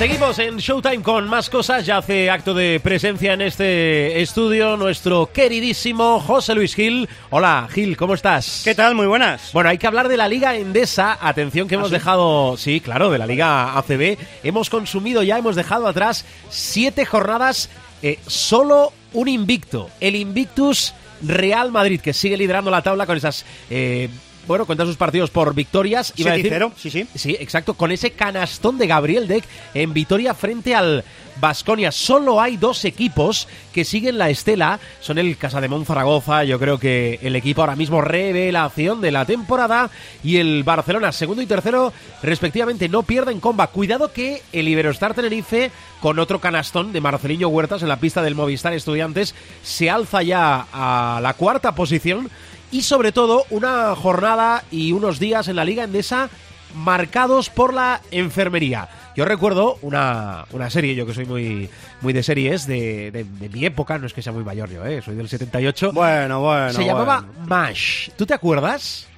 Seguimos en Showtime con más cosas. Ya hace acto de presencia en este estudio nuestro queridísimo José Luis Gil. Hola, Gil, ¿cómo estás? ¿Qué tal? Muy buenas. Bueno, hay que hablar de la Liga Endesa. Atención que hemos dejado, sí, claro, de la Liga ACB. Hemos consumido ya, hemos dejado atrás siete jornadas, eh, solo un invicto. El Invictus Real Madrid, que sigue liderando la tabla con esas... eh, bueno, cuenta sus partidos por victorias. Iba a decir- 7-0, sí, sí. Sí, exacto, con ese canastón de Gabriel Deck en Vitoria frente al Basconia. Solo hay dos equipos que siguen la estela. Son el Casademón Zaragoza, yo creo que el equipo ahora mismo revelación de la temporada. Y el Barcelona, segundo y tercero, respectivamente, no pierden comba. Cuidado que el Iberostar Tenerife, con otro canastón de Marceliño Huertas en la pista del Movistar Estudiantes, se alza ya a la cuarta posición. Y sobre todo, una jornada y unos días en la Liga Endesa marcados por la enfermería. Yo recuerdo una, una serie, yo que soy muy, muy de series de, de- de mi época, no es que sea muy mayor yo, ¿eh? soy del 78. Bueno, bueno. se llamaba bueno. MASH. ¿Tú te acuerdas?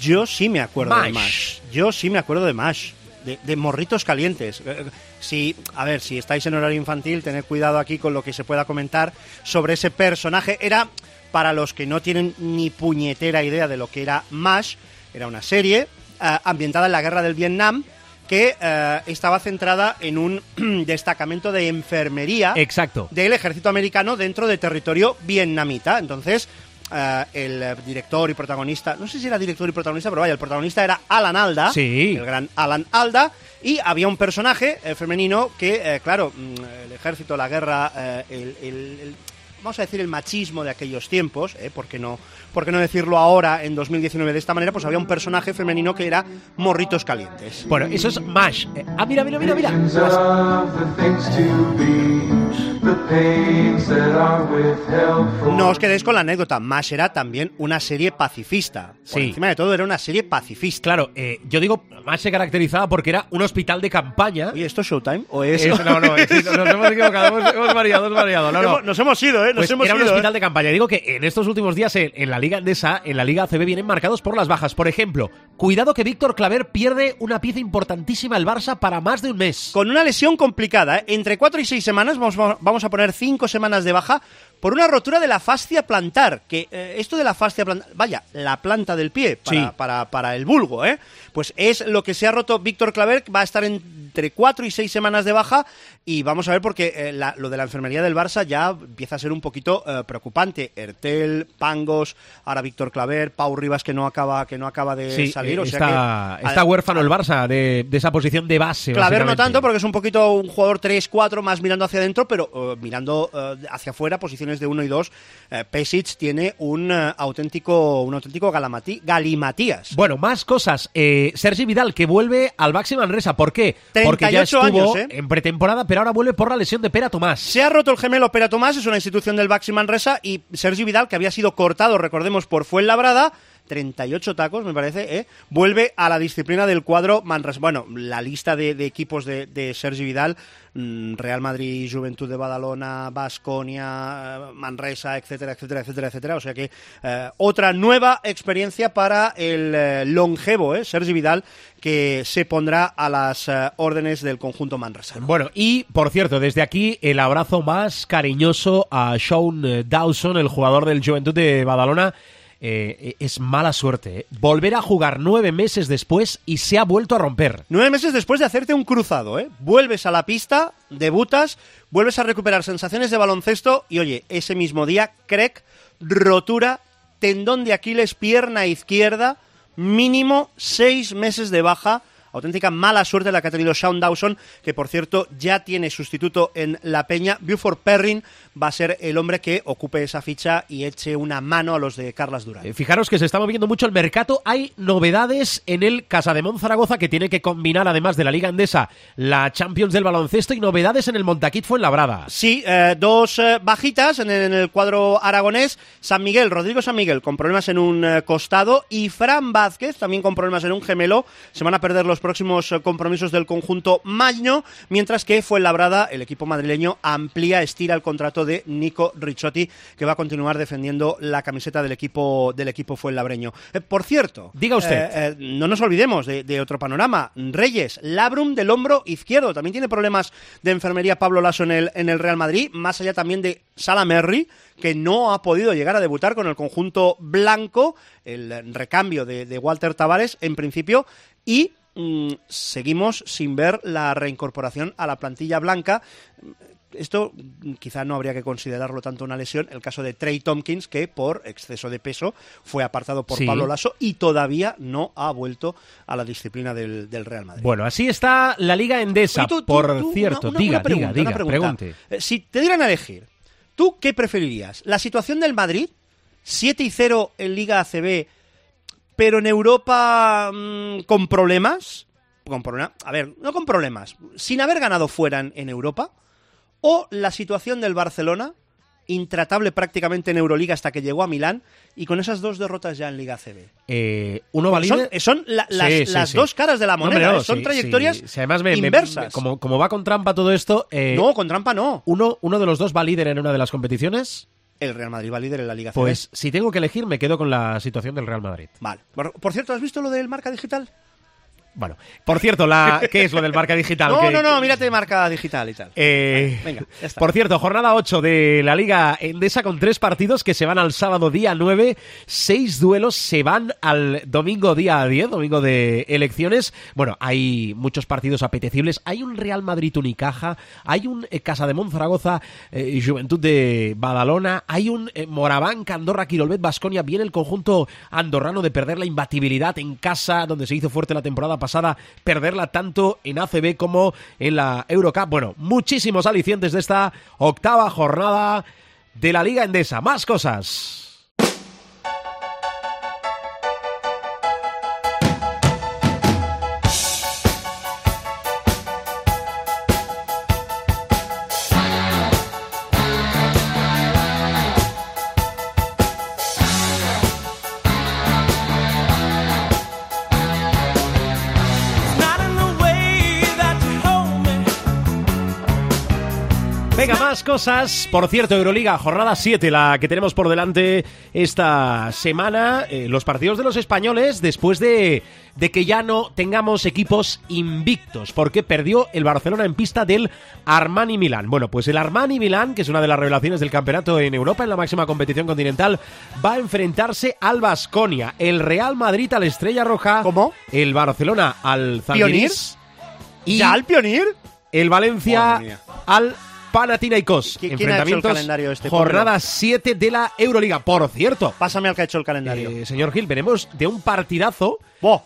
Yo sí me acuerdo de Mash. Yo sí me acuerdo de Mash. De, de morritos calientes. Eh, Si, a ver, si estáis en horario infantil, tened cuidado aquí con lo que se pueda comentar sobre ese personaje. Era, para los que no tienen ni puñetera idea de lo que era MASH, era una serie eh, ambientada en la guerra del Vietnam que eh, estaba centrada en un destacamento de enfermería Exacto. del ejército americano dentro de territorio vietnamita. Entonces, eh, el director y protagonista, no sé si era director y protagonista, pero vaya, el protagonista era Alan Alda, Sí. el gran Alan Alda, y había un personaje femenino que, claro, mm, el ejército, la guerra, el, el- el- vamos a decir el machismo de aquellos tiempos, eh, ¿por, qué no, ¿por qué no decirlo ahora, en 2019, de esta manera? Pues había un personaje femenino que era Morritos Calientes. Bueno, eso es MASH. Eh, ah, mira, mira, mira, mira. of the things to be, the pains that are withheld for No os quedéis con la anécdota, MASH era también una serie pacifista. Por Sí. encima de todo era una serie pacifista. Claro, eh, yo digo, MASH se caracterizaba porque era un hospital de campaña. Oye, ¿esto es Showtime? ¿O es...? Es- no, no, es- nos hemos equivocado, hemos, hemos variado, hemos variado. No, no. Nos hemos ido, ¿eh? Nos Pues hemos era un ido. hospital ¿eh? de campaña. Digo que en estos últimos días en, en la Liga Endesa, en la Liga ACB, vienen marcados por las bajas. Por ejemplo, cuidado que Víctor Claver pierde una pieza importantísima al Barça para más de un mes. Con una lesión complicada, ¿eh? Entre cuatro y seis semanas, vamos, vamos a poner cinco semanas de baja, por una rotura de la fascia plantar, que eh, esto de la fascia plantar, vaya, la planta del pie, para, Sí. para, para el vulgo, ¿eh? Pues es lo que se ha roto Víctor Claver, va a estar entre cuatro y seis semanas de baja y vamos a ver porque eh, la- lo de la enfermería del Barça ya empieza a ser un poquito eh, preocupante. Ertel, Pangos, ahora Víctor Claver, Pau Rivas que no acaba, que no acaba de Sí, salir, o sea está, que... está huérfano el Barça de, de esa posición de base. Claver no tanto porque es un poquito un jugador 3-4 más mirando hacia adentro, pero eh, mirando eh, hacia afuera, posiciones de 1 y 2. Eh, Pesic tiene un auténtico un auténtico galimatías. Bueno, más cosas. Eh, Sergi Vidal, que vuelve al Baxi Manresa. ¿Por qué? Porque ya 38 estuvo años, ¿eh? en pretemporada, pero ahora vuelve por la lesión de Pera Tomás. Se ha roto el gemelo Pera Tomás, es una institución del Baxi Manresa, y Sergi Vidal, que había sido cortado, recordemos, por Fuenlabrada, 38 tacos, me parece, ¿eh? vuelve a la disciplina del cuadro Manresa. Bueno, la lista de, de equipos de, de Sergi Vidal, mm, Real Madrid, Juventud de Badalona, Basconia, Manresa, etcétera, etcétera, etcétera, etcétera. O sea que eh, otra nueva experiencia para el eh, longevo, ¿eh? Sergi Vidal, que se pondrá a las eh, órdenes del conjunto Manresa. Bueno, y por cierto, desde aquí el abrazo más cariñoso a Sean Dawson, el jugador del Juventud de Badalona. Eh, es mala suerte. ¿eh? Volver a jugar nueve meses después y se ha vuelto a romper. Nueve meses después de hacerte un cruzado, ¿eh? Vuelves a la pista, debutas, vuelves a recuperar sensaciones de baloncesto y, oye, ese mismo día, crack, rotura, tendón de Aquiles, pierna izquierda, mínimo seis meses de baja. Auténtica mala suerte la que ha tenido Sean Dawson, que por cierto ya tiene sustituto en La Peña. Buford Perrin va a ser el hombre que ocupe esa ficha y eche una mano a los de Carlas Durán. Eh, Fijaros que se está moviendo mucho el mercado. Hay novedades en el Casademón Zaragoza que tiene que combinar, además de la Liga Endesa, la Champions del baloncesto y novedades en el Montaquit Fuenlabrada. Sí, eh, dos eh, bajitas en el, en el cuadro aragonés. San Miguel, Rodrigo San Miguel con problemas en un eh, costado y Fran Vázquez también con problemas en un gemelo. Se van a perder los próximos compromisos del conjunto Magno, mientras que Fuenlabrada, el equipo madrileño, amplía, estira el contrato de Nico Ricciotti, que va a continuar defendiendo la camiseta del equipo del equipo fuenlabreño. Eh, por cierto, Diga usted. eh, eh, no nos olvidemos de, de otro panorama. Reyes, Labrum del hombro izquierdo. También tiene problemas de enfermería Pablo Lasso en el, en el Real Madrid. Más allá también de Salamerri, que no ha podido llegar a debutar con el conjunto blanco. El recambio de, de Walter Tavares, en principio. Y mm, seguimos sin ver la reincorporación a la plantilla blanca. Esto mm, quizá no habría que considerarlo tanto una lesión. El caso de Trey Tompkins, que por exceso de peso fue apartado por Sí. Pablo Lasso y todavía no ha vuelto a la disciplina del, del Real Madrid. Bueno, así está la Liga Endesa. Oye, tú- tú- por tú, cierto, una- una- diga, una pregunta, diga, diga, pregunta. pregunte. Eh, Si te dieran a elegir, ¿tú qué preferirías? ¿La situación del Madrid? 7 y 0 en Liga ACB, pero en Europa mm, con problemas. Con problema- a ver, no con problemas, sin haber ganado fuera en, en Europa. O la situación del Barcelona, intratable prácticamente en Euroliga hasta que llegó a Milán, y con esas dos derrotas ya en Liga ACB. Eh, uno Son, valide. son la- las, Sí, sí, las sí. dos caras de la moneda, no, ¿eh? son trayectorias sí. Si además me- me- inversas. como, como va con trampa todo esto, eh, No, con trampa no. uno, uno de los dos va líder en una de las competiciones. El Real Madrid va líder en la Liga ACB. Pues si tengo que elegir, me quedo con la situación del Real Madrid. Vale. Por, por cierto, ¿has visto lo del marca digital? Bueno, por cierto, la, ¿qué es lo del marca digital? No, Que- no, no, mírate marca digital y tal. Eh, Venga, ya está. por cierto, jornada 8 de la Liga Endesa con tres partidos que se van al sábado día 9. Seis duelos se van al domingo día 10, domingo de elecciones. Bueno, hay muchos partidos apetecibles. Hay un Real Madrid Unicaja, hay un eh, Casa de Zaragoza, eh, Juventud de Badalona, hay un eh, Moraván, Andorra, Quirolbet, Basconia. Viene el conjunto andorrano de perder la imbatibilidad en casa, donde se hizo fuerte la temporada pasada, perderla tanto en ACB como en la Eurocup. Bueno, muchísimos alicientes de esta octava jornada de la Liga Endesa. Más cosas. Venga, más cosas. Por cierto, Euroliga, jornada 7, la que tenemos por delante esta semana. Eh, los partidos de los españoles después de, de que ya no tengamos equipos invictos, porque perdió el Barcelona en pista del Armani Milán. Bueno, pues el Armani Milán, que es una de las revelaciones del campeonato en Europa, en la máxima competición continental, va a enfrentarse al Basconia. El Real Madrid al Estrella Roja. ¿Cómo? El Barcelona al Zalgiris. Y ¿Ya al Pionir? el Valencia al Panathinaikos. ¿Qui- quién ha hecho el calendario este? Jornada 7 de la Euroliga. Por cierto, Pásame al que ha hecho el calendario. eh, señor Gil, veremos de un partidazo,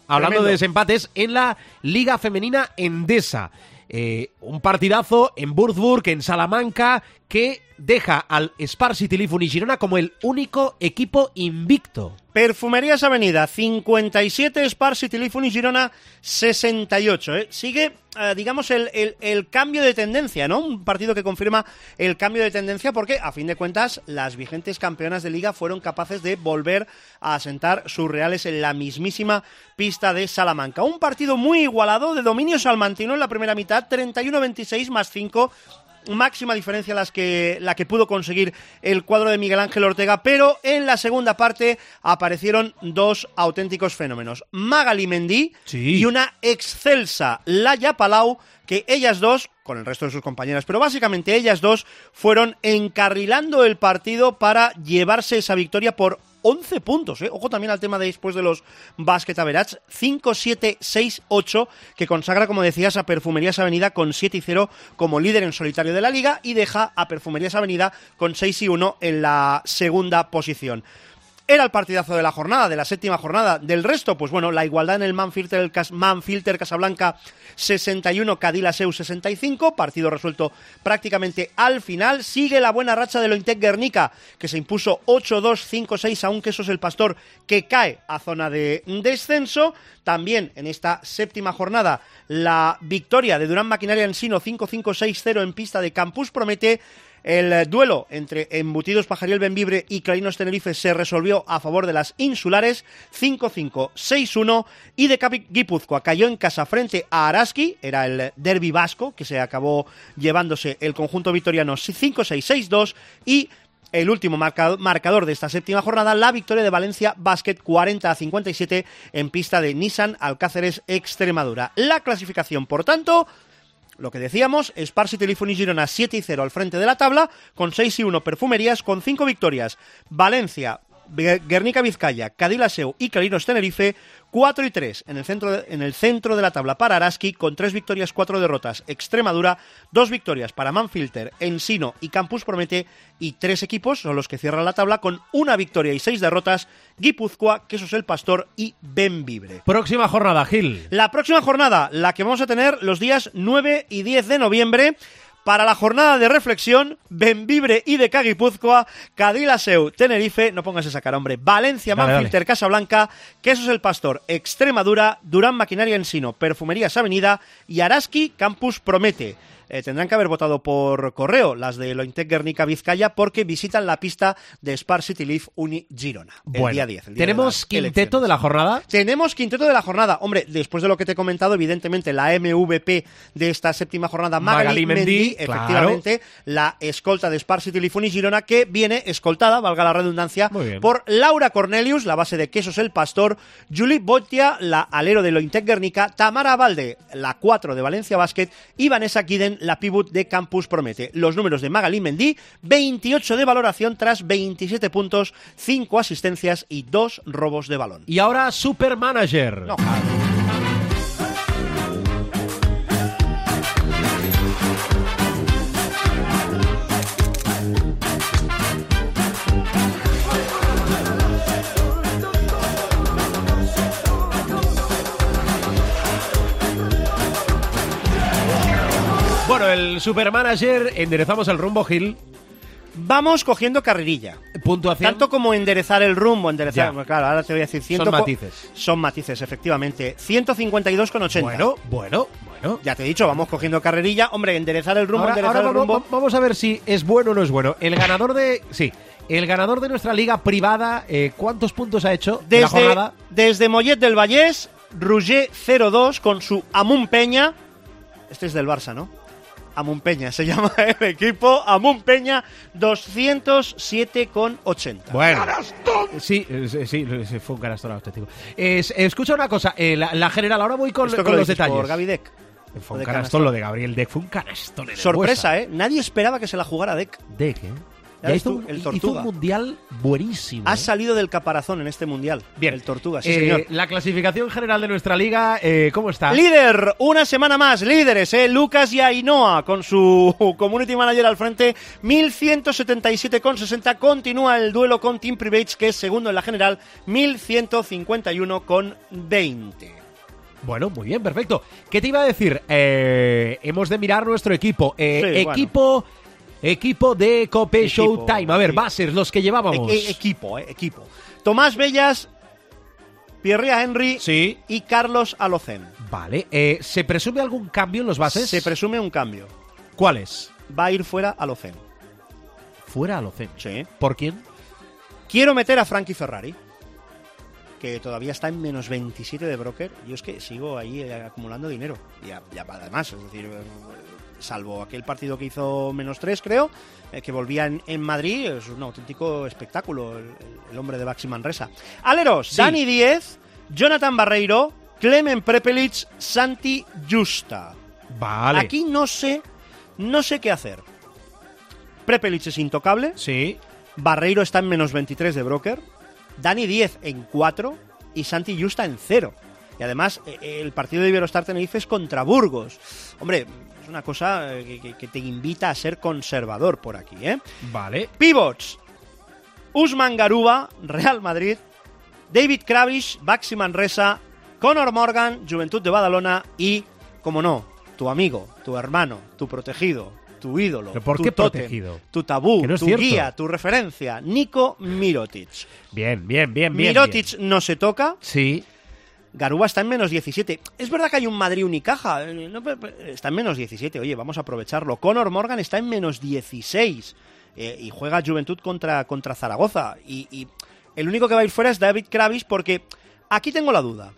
hablando tremendo. de desempates, en la Liga Femenina Endesa. Eh, un partidazo en Würzburg, en Salamanca, que deja al Spar City Girona como el único equipo invicto. Perfumerías Avenida, 57, Spar City y Girona, 68. ¿eh? Sigue, eh, digamos, el, el- el cambio de tendencia, ¿no? Un partido que confirma el cambio de tendencia porque, a fin de cuentas, las vigentes campeonas de liga fueron capaces de volver a asentar sus reales en la mismísima pista de Salamanca. Un partido muy igualado, de dominio salmantino en la primera mitad, 31-26 más 5 máxima diferencia las que, la que pudo conseguir el cuadro de Miguel Ángel Ortega, pero en la segunda parte aparecieron dos auténticos fenómenos. Magali Mendí Sí. y una excelsa Laia Palau, que ellas dos, con el resto de sus compañeras, pero básicamente ellas dos fueron encarrilando el partido para llevarse esa victoria por 11 puntos, ¿eh? Ojo también al tema de después de los Basket Average. 5-7-6-8, que consagra, como decías, a Perfumerías Avenida con 7 y 0 como líder en solitario de la liga y deja a Perfumerías Avenida con 6 y 1 en la segunda posición. Era el partidazo de la jornada, de la séptima jornada. Del resto, pues bueno, la igualdad en el Manfilter, Manfilter Casablanca 61, Cadillaceu 65, partido resuelto prácticamente al final. Sigue la buena racha de Lointec Guernica, que se impuso 8-2-5-6 a un Quesos el Pastor, que cae a zona de descenso. También en esta séptima jornada, la victoria de Durán Maquinaria Ensino 5-5-6-0 en pista de Campus Promete. El eh, duelo entre Embutidos Pajariel Benvibre y Clarinos Tenerife se resolvió a favor de las insulares 5-5, 6-1 y de Capi Guipúzcoa cayó en casa frente a Araski, era el derby vasco que se acabó llevándose el conjunto vitoriano 5-6, 6-2 y el último marca- marcador de esta séptima jornada, la victoria de Valencia Basket 40 a 57 en pista de Nissan Alcáceres Extremadura. La clasificación, por tanto, lo que decíamos, Spar City Lifun y Girona 7 y 0 al frente de la tabla, con 6 y 1 Perfumerías, con 5 victorias. Valencia, Guernica Vizcaya, Cadillaceu y Clarinos Tenerife, 4 y 3 en el centro de, en el centro de la tabla para Araski, con 3 victorias, 4 derrotas. Extremadura, 2 victorias para Manfilter, Ensino y Campus Promete, y 3 equipos son los que cierran la tabla con una victoria y 6 derrotas, Guipúzcoa, Quesos el Pastor y Benvibre. Próxima jornada, Gil. La próxima jornada, la que vamos a tener los días 9 y 10 de noviembre, para la jornada de reflexión, Benvibre y de Caguipúzcoa, Cadillaceu, Tenerife, no pongas esa cara, hombre, Valencia, Dale, Manfilter, Casablanca, Quesos el Pastor, Extremadura, Durán Maquinaria Ensino, Perfumerías Avenida y Araski, Campus Promete. Eh, tendrán que haber votado por correo las de Lointec Guernica Vizcaya porque visitan la pista de Spar City Leaf Uni Girona. El día 10. el día de ¿Tenemos quinteto elecciones. de la jornada? Tenemos quinteto de la jornada. Hombre, después de lo que te he comentado, evidentemente la MVP de esta séptima jornada, Magali, Magali Mendy, Mendy, claro. efectivamente, la escolta de Spar City Lifuni Girona, que viene escoltada, valga la redundancia, por Laura Cornelius, la base de Quesos El Pastor, Julie Botia, la alero de Lointec Guernica, Tamara Valde, la 4 de Valencia Basket, y Vanessa Kiden, la pivot de Campus Promete. Los números de Magali Mendy, 28 de valoración tras 27 puntos, 5 asistencias y 2 robos de balón. Y ahora Supermanager. No, el Supermanager, enderezamos el rumbo, Gil. Vamos cogiendo carrerilla. Puntuación. Tanto como enderezar el rumbo, enderezar. Ya. Claro, ahora te voy a decir ciento Son matices. Son matices, efectivamente. 152,80. Bueno, bueno, bueno. Ya te he dicho, vamos cogiendo carrerilla. Hombre, enderezar el rumbo, Ahora, enderezar ahora el vamos, rumbo. vamos a ver si es bueno o no es bueno. El ganador de. Sí. El ganador de nuestra liga privada, eh, ¿cuántos puntos ha hecho la Desde, jornada? desde Mollet del Vallés, Roger 02 con su Amun Peña. Este es del Barça, ¿no? Amunpeña se llama el equipo. Amunpeña 207,80. Bueno, sí, eh, sí, sí, sí, fue un canastón auténtico. Es- escucha una cosa, eh, la, la general, ahora voy con, Esto que con lo los detalles. Por Gaby Deck. Fue un de canastón canastón. lo de Gabriel Deck, fue un canastón. en Sorpresa. ¿eh? Nadie esperaba que se la jugara Deck. Deck, ¿eh? Ya hizo, tú, un, hizo mundial buenísimo. Ha ¿eh? salido del caparazón en este mundial. Bien. El Tortuga, sí, Eh, señor. La clasificación general de nuestra liga, eh, ¿cómo está? Líder, una semana más, líderes, ¿eh? Lucas y Ainhoa con su community manager al frente, 1177,60. Continúa el duelo con Team Privates, que es segundo en la general, 1151,20. Bueno, muy bien, perfecto. ¿Qué te iba a decir? Eh, hemos de mirar nuestro equipo. Eh, Sí, bueno. Equipo, equipo de Cope Equipo, Showtime. A ver, bases, los que llevábamos. E- e- equipo, ¿eh? Equipo. Tomás Bellas, Pierre Henry Sí. y Carlos Alocen. Vale. eh, ¿Se presume algún cambio en los bases? Se presume un cambio. ¿Cuáles? Va a ir fuera Alocen. Fuera a Locen. Sí. ¿Por quién? Quiero meter a Frankie Ferrari, que todavía está en menos 27 de broker. Yo es que sigo ahí eh, acumulando dinero. Y además, es decir, salvo aquel partido que hizo menos 3, creo, eh, que volvía en, en Madrid, es un auténtico espectáculo el, hombre de Baxi Manresa. Aleros, Sí. Dani Díez, Jonathan Barreiro, Clemen Prepelic, Santi Justa. Vale. Aquí no sé, no sé qué hacer. Prepelic es intocable. Sí. Barreiro está en menos 23 de broker, Dani 10 en 4 y Santi Justa en 0. Y además, eh, el partido de Iberostar Tenerife es contra Burgos. Hombre, es una cosa eh, que, que- que te invita a ser conservador por aquí, ¿eh? Vale. Pivots. Usman Garuba, Real Madrid. David Kravish, Baxi Manresa. Conor Morgan, Juventud de Badalona. Y, como no, tu amigo, tu hermano, tu protegido, tu ídolo. ¿Pero por tu qué tótem, protegido? Tu tabú, no tu cierto. guía, tu referencia. Nico Mirotic. Bien, bien, bien, bien. Mirotic bien. no se toca. Sí. Garuba está en menos 17. Es verdad que hay un Madrid Unicaja. eh, está en menos 17. Oye, vamos a aprovecharlo. Conor Morgan está en menos 16. eh, y juega Juventud contra, contra Zaragoza. Y, el único que va a ir fuera es David Kravis porque aquí tengo la duda.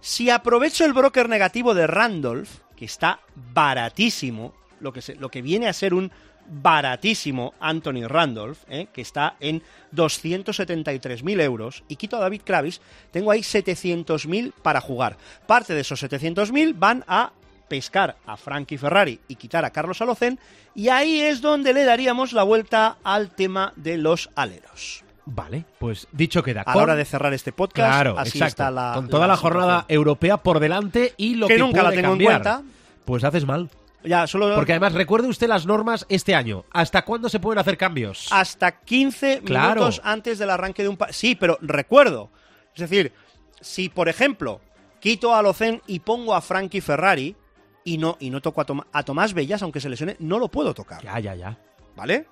Si aprovecho el broker negativo de Randolph, que está baratísimo, lo que, lo que viene a ser un baratísimo Anthony Randolph, ¿eh? que está en 273.000 euros, y quito a David Kravis, tengo ahí 700.000 para jugar. Parte de esos 700.000 van a pescar a Frankie Ferrari y quitar a Carlos Alocen, y ahí es donde le daríamos la vuelta al tema de los aleros. Vale, pues dicho queda. A la hora de cerrar este podcast, Claro, así exacto. está la Con toda la, jornada europea por delante y lo Que que, nunca la puede tengo en cambiar. cuenta. Pues haces mal. Ya, solo Porque además, recuerde usted las normas este año. ¿Hasta cuándo se pueden hacer cambios? hasta 15 Claro. minutos antes del arranque de un Sí, pero recuerdo. Es decir, si por ejemplo quito a Locen y pongo a Frankie Ferrari y no, y no toco a, Toma- a Tomás Bellas, aunque se lesione, no lo puedo tocar. Ya, ya, ya. ¿Vale?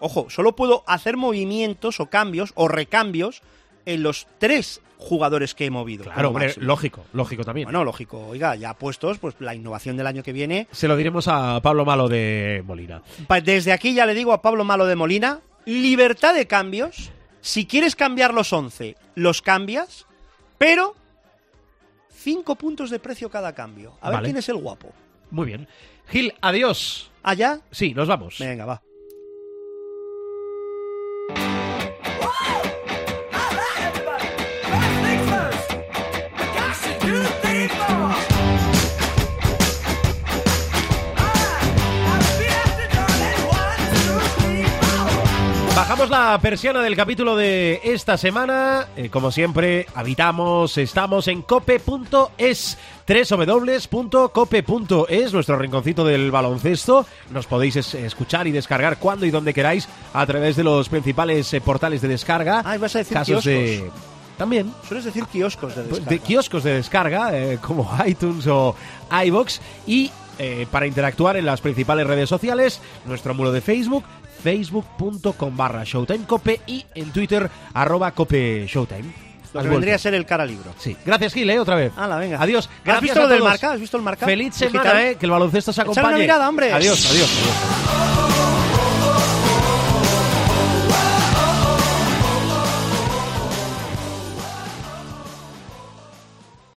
Ojo, solo puedo hacer movimientos o cambios o recambios en los tres jugadores que he movido. Claro, hombre, lógico, lógico también. Bueno, lógico. Oiga, ya puestos, pues la innovación del año que viene Se lo diremos a Pablo Malo de Molina. Desde aquí ya le digo a Pablo Malo de Molina, libertad de cambios. Si quieres cambiar los 11, los cambias, pero 5 puntos de precio cada cambio. A ver quién es el guapo. Muy bien. Gil, adiós. ¿Allá? Sí, nos vamos. Venga, va. Bajamos la persiana del capítulo de esta semana. Eh, como siempre, habitamos, estamos en cope.es, www.cope.es, nuestro rinconcito del baloncesto. Nos podéis es- escuchar y descargar cuando y donde queráis a través de los principales eh, portales de descarga. Ah, ibas a decir Casos de... kioscos. También. Sueles decir kioscos de Pues, descarga. de kioscos de descarga eh, como iTunes o iBox y eh, para interactuar en las principales redes sociales, nuestro muro de Facebook, facebook.com barra showtimecope y en Twitter arroba cope showtime. Lo Has que vendría a ser el cara libro. Sí. Gracias, Gil, eh, otra vez. Hala, venga. Adiós. ¿Has Gracias visto a lo del marca? ¿Has visto el marca? Feliz semana, eh, que el baloncesto se Echar una acompañe. mirada, hombre. Adiós, adiós. adiós.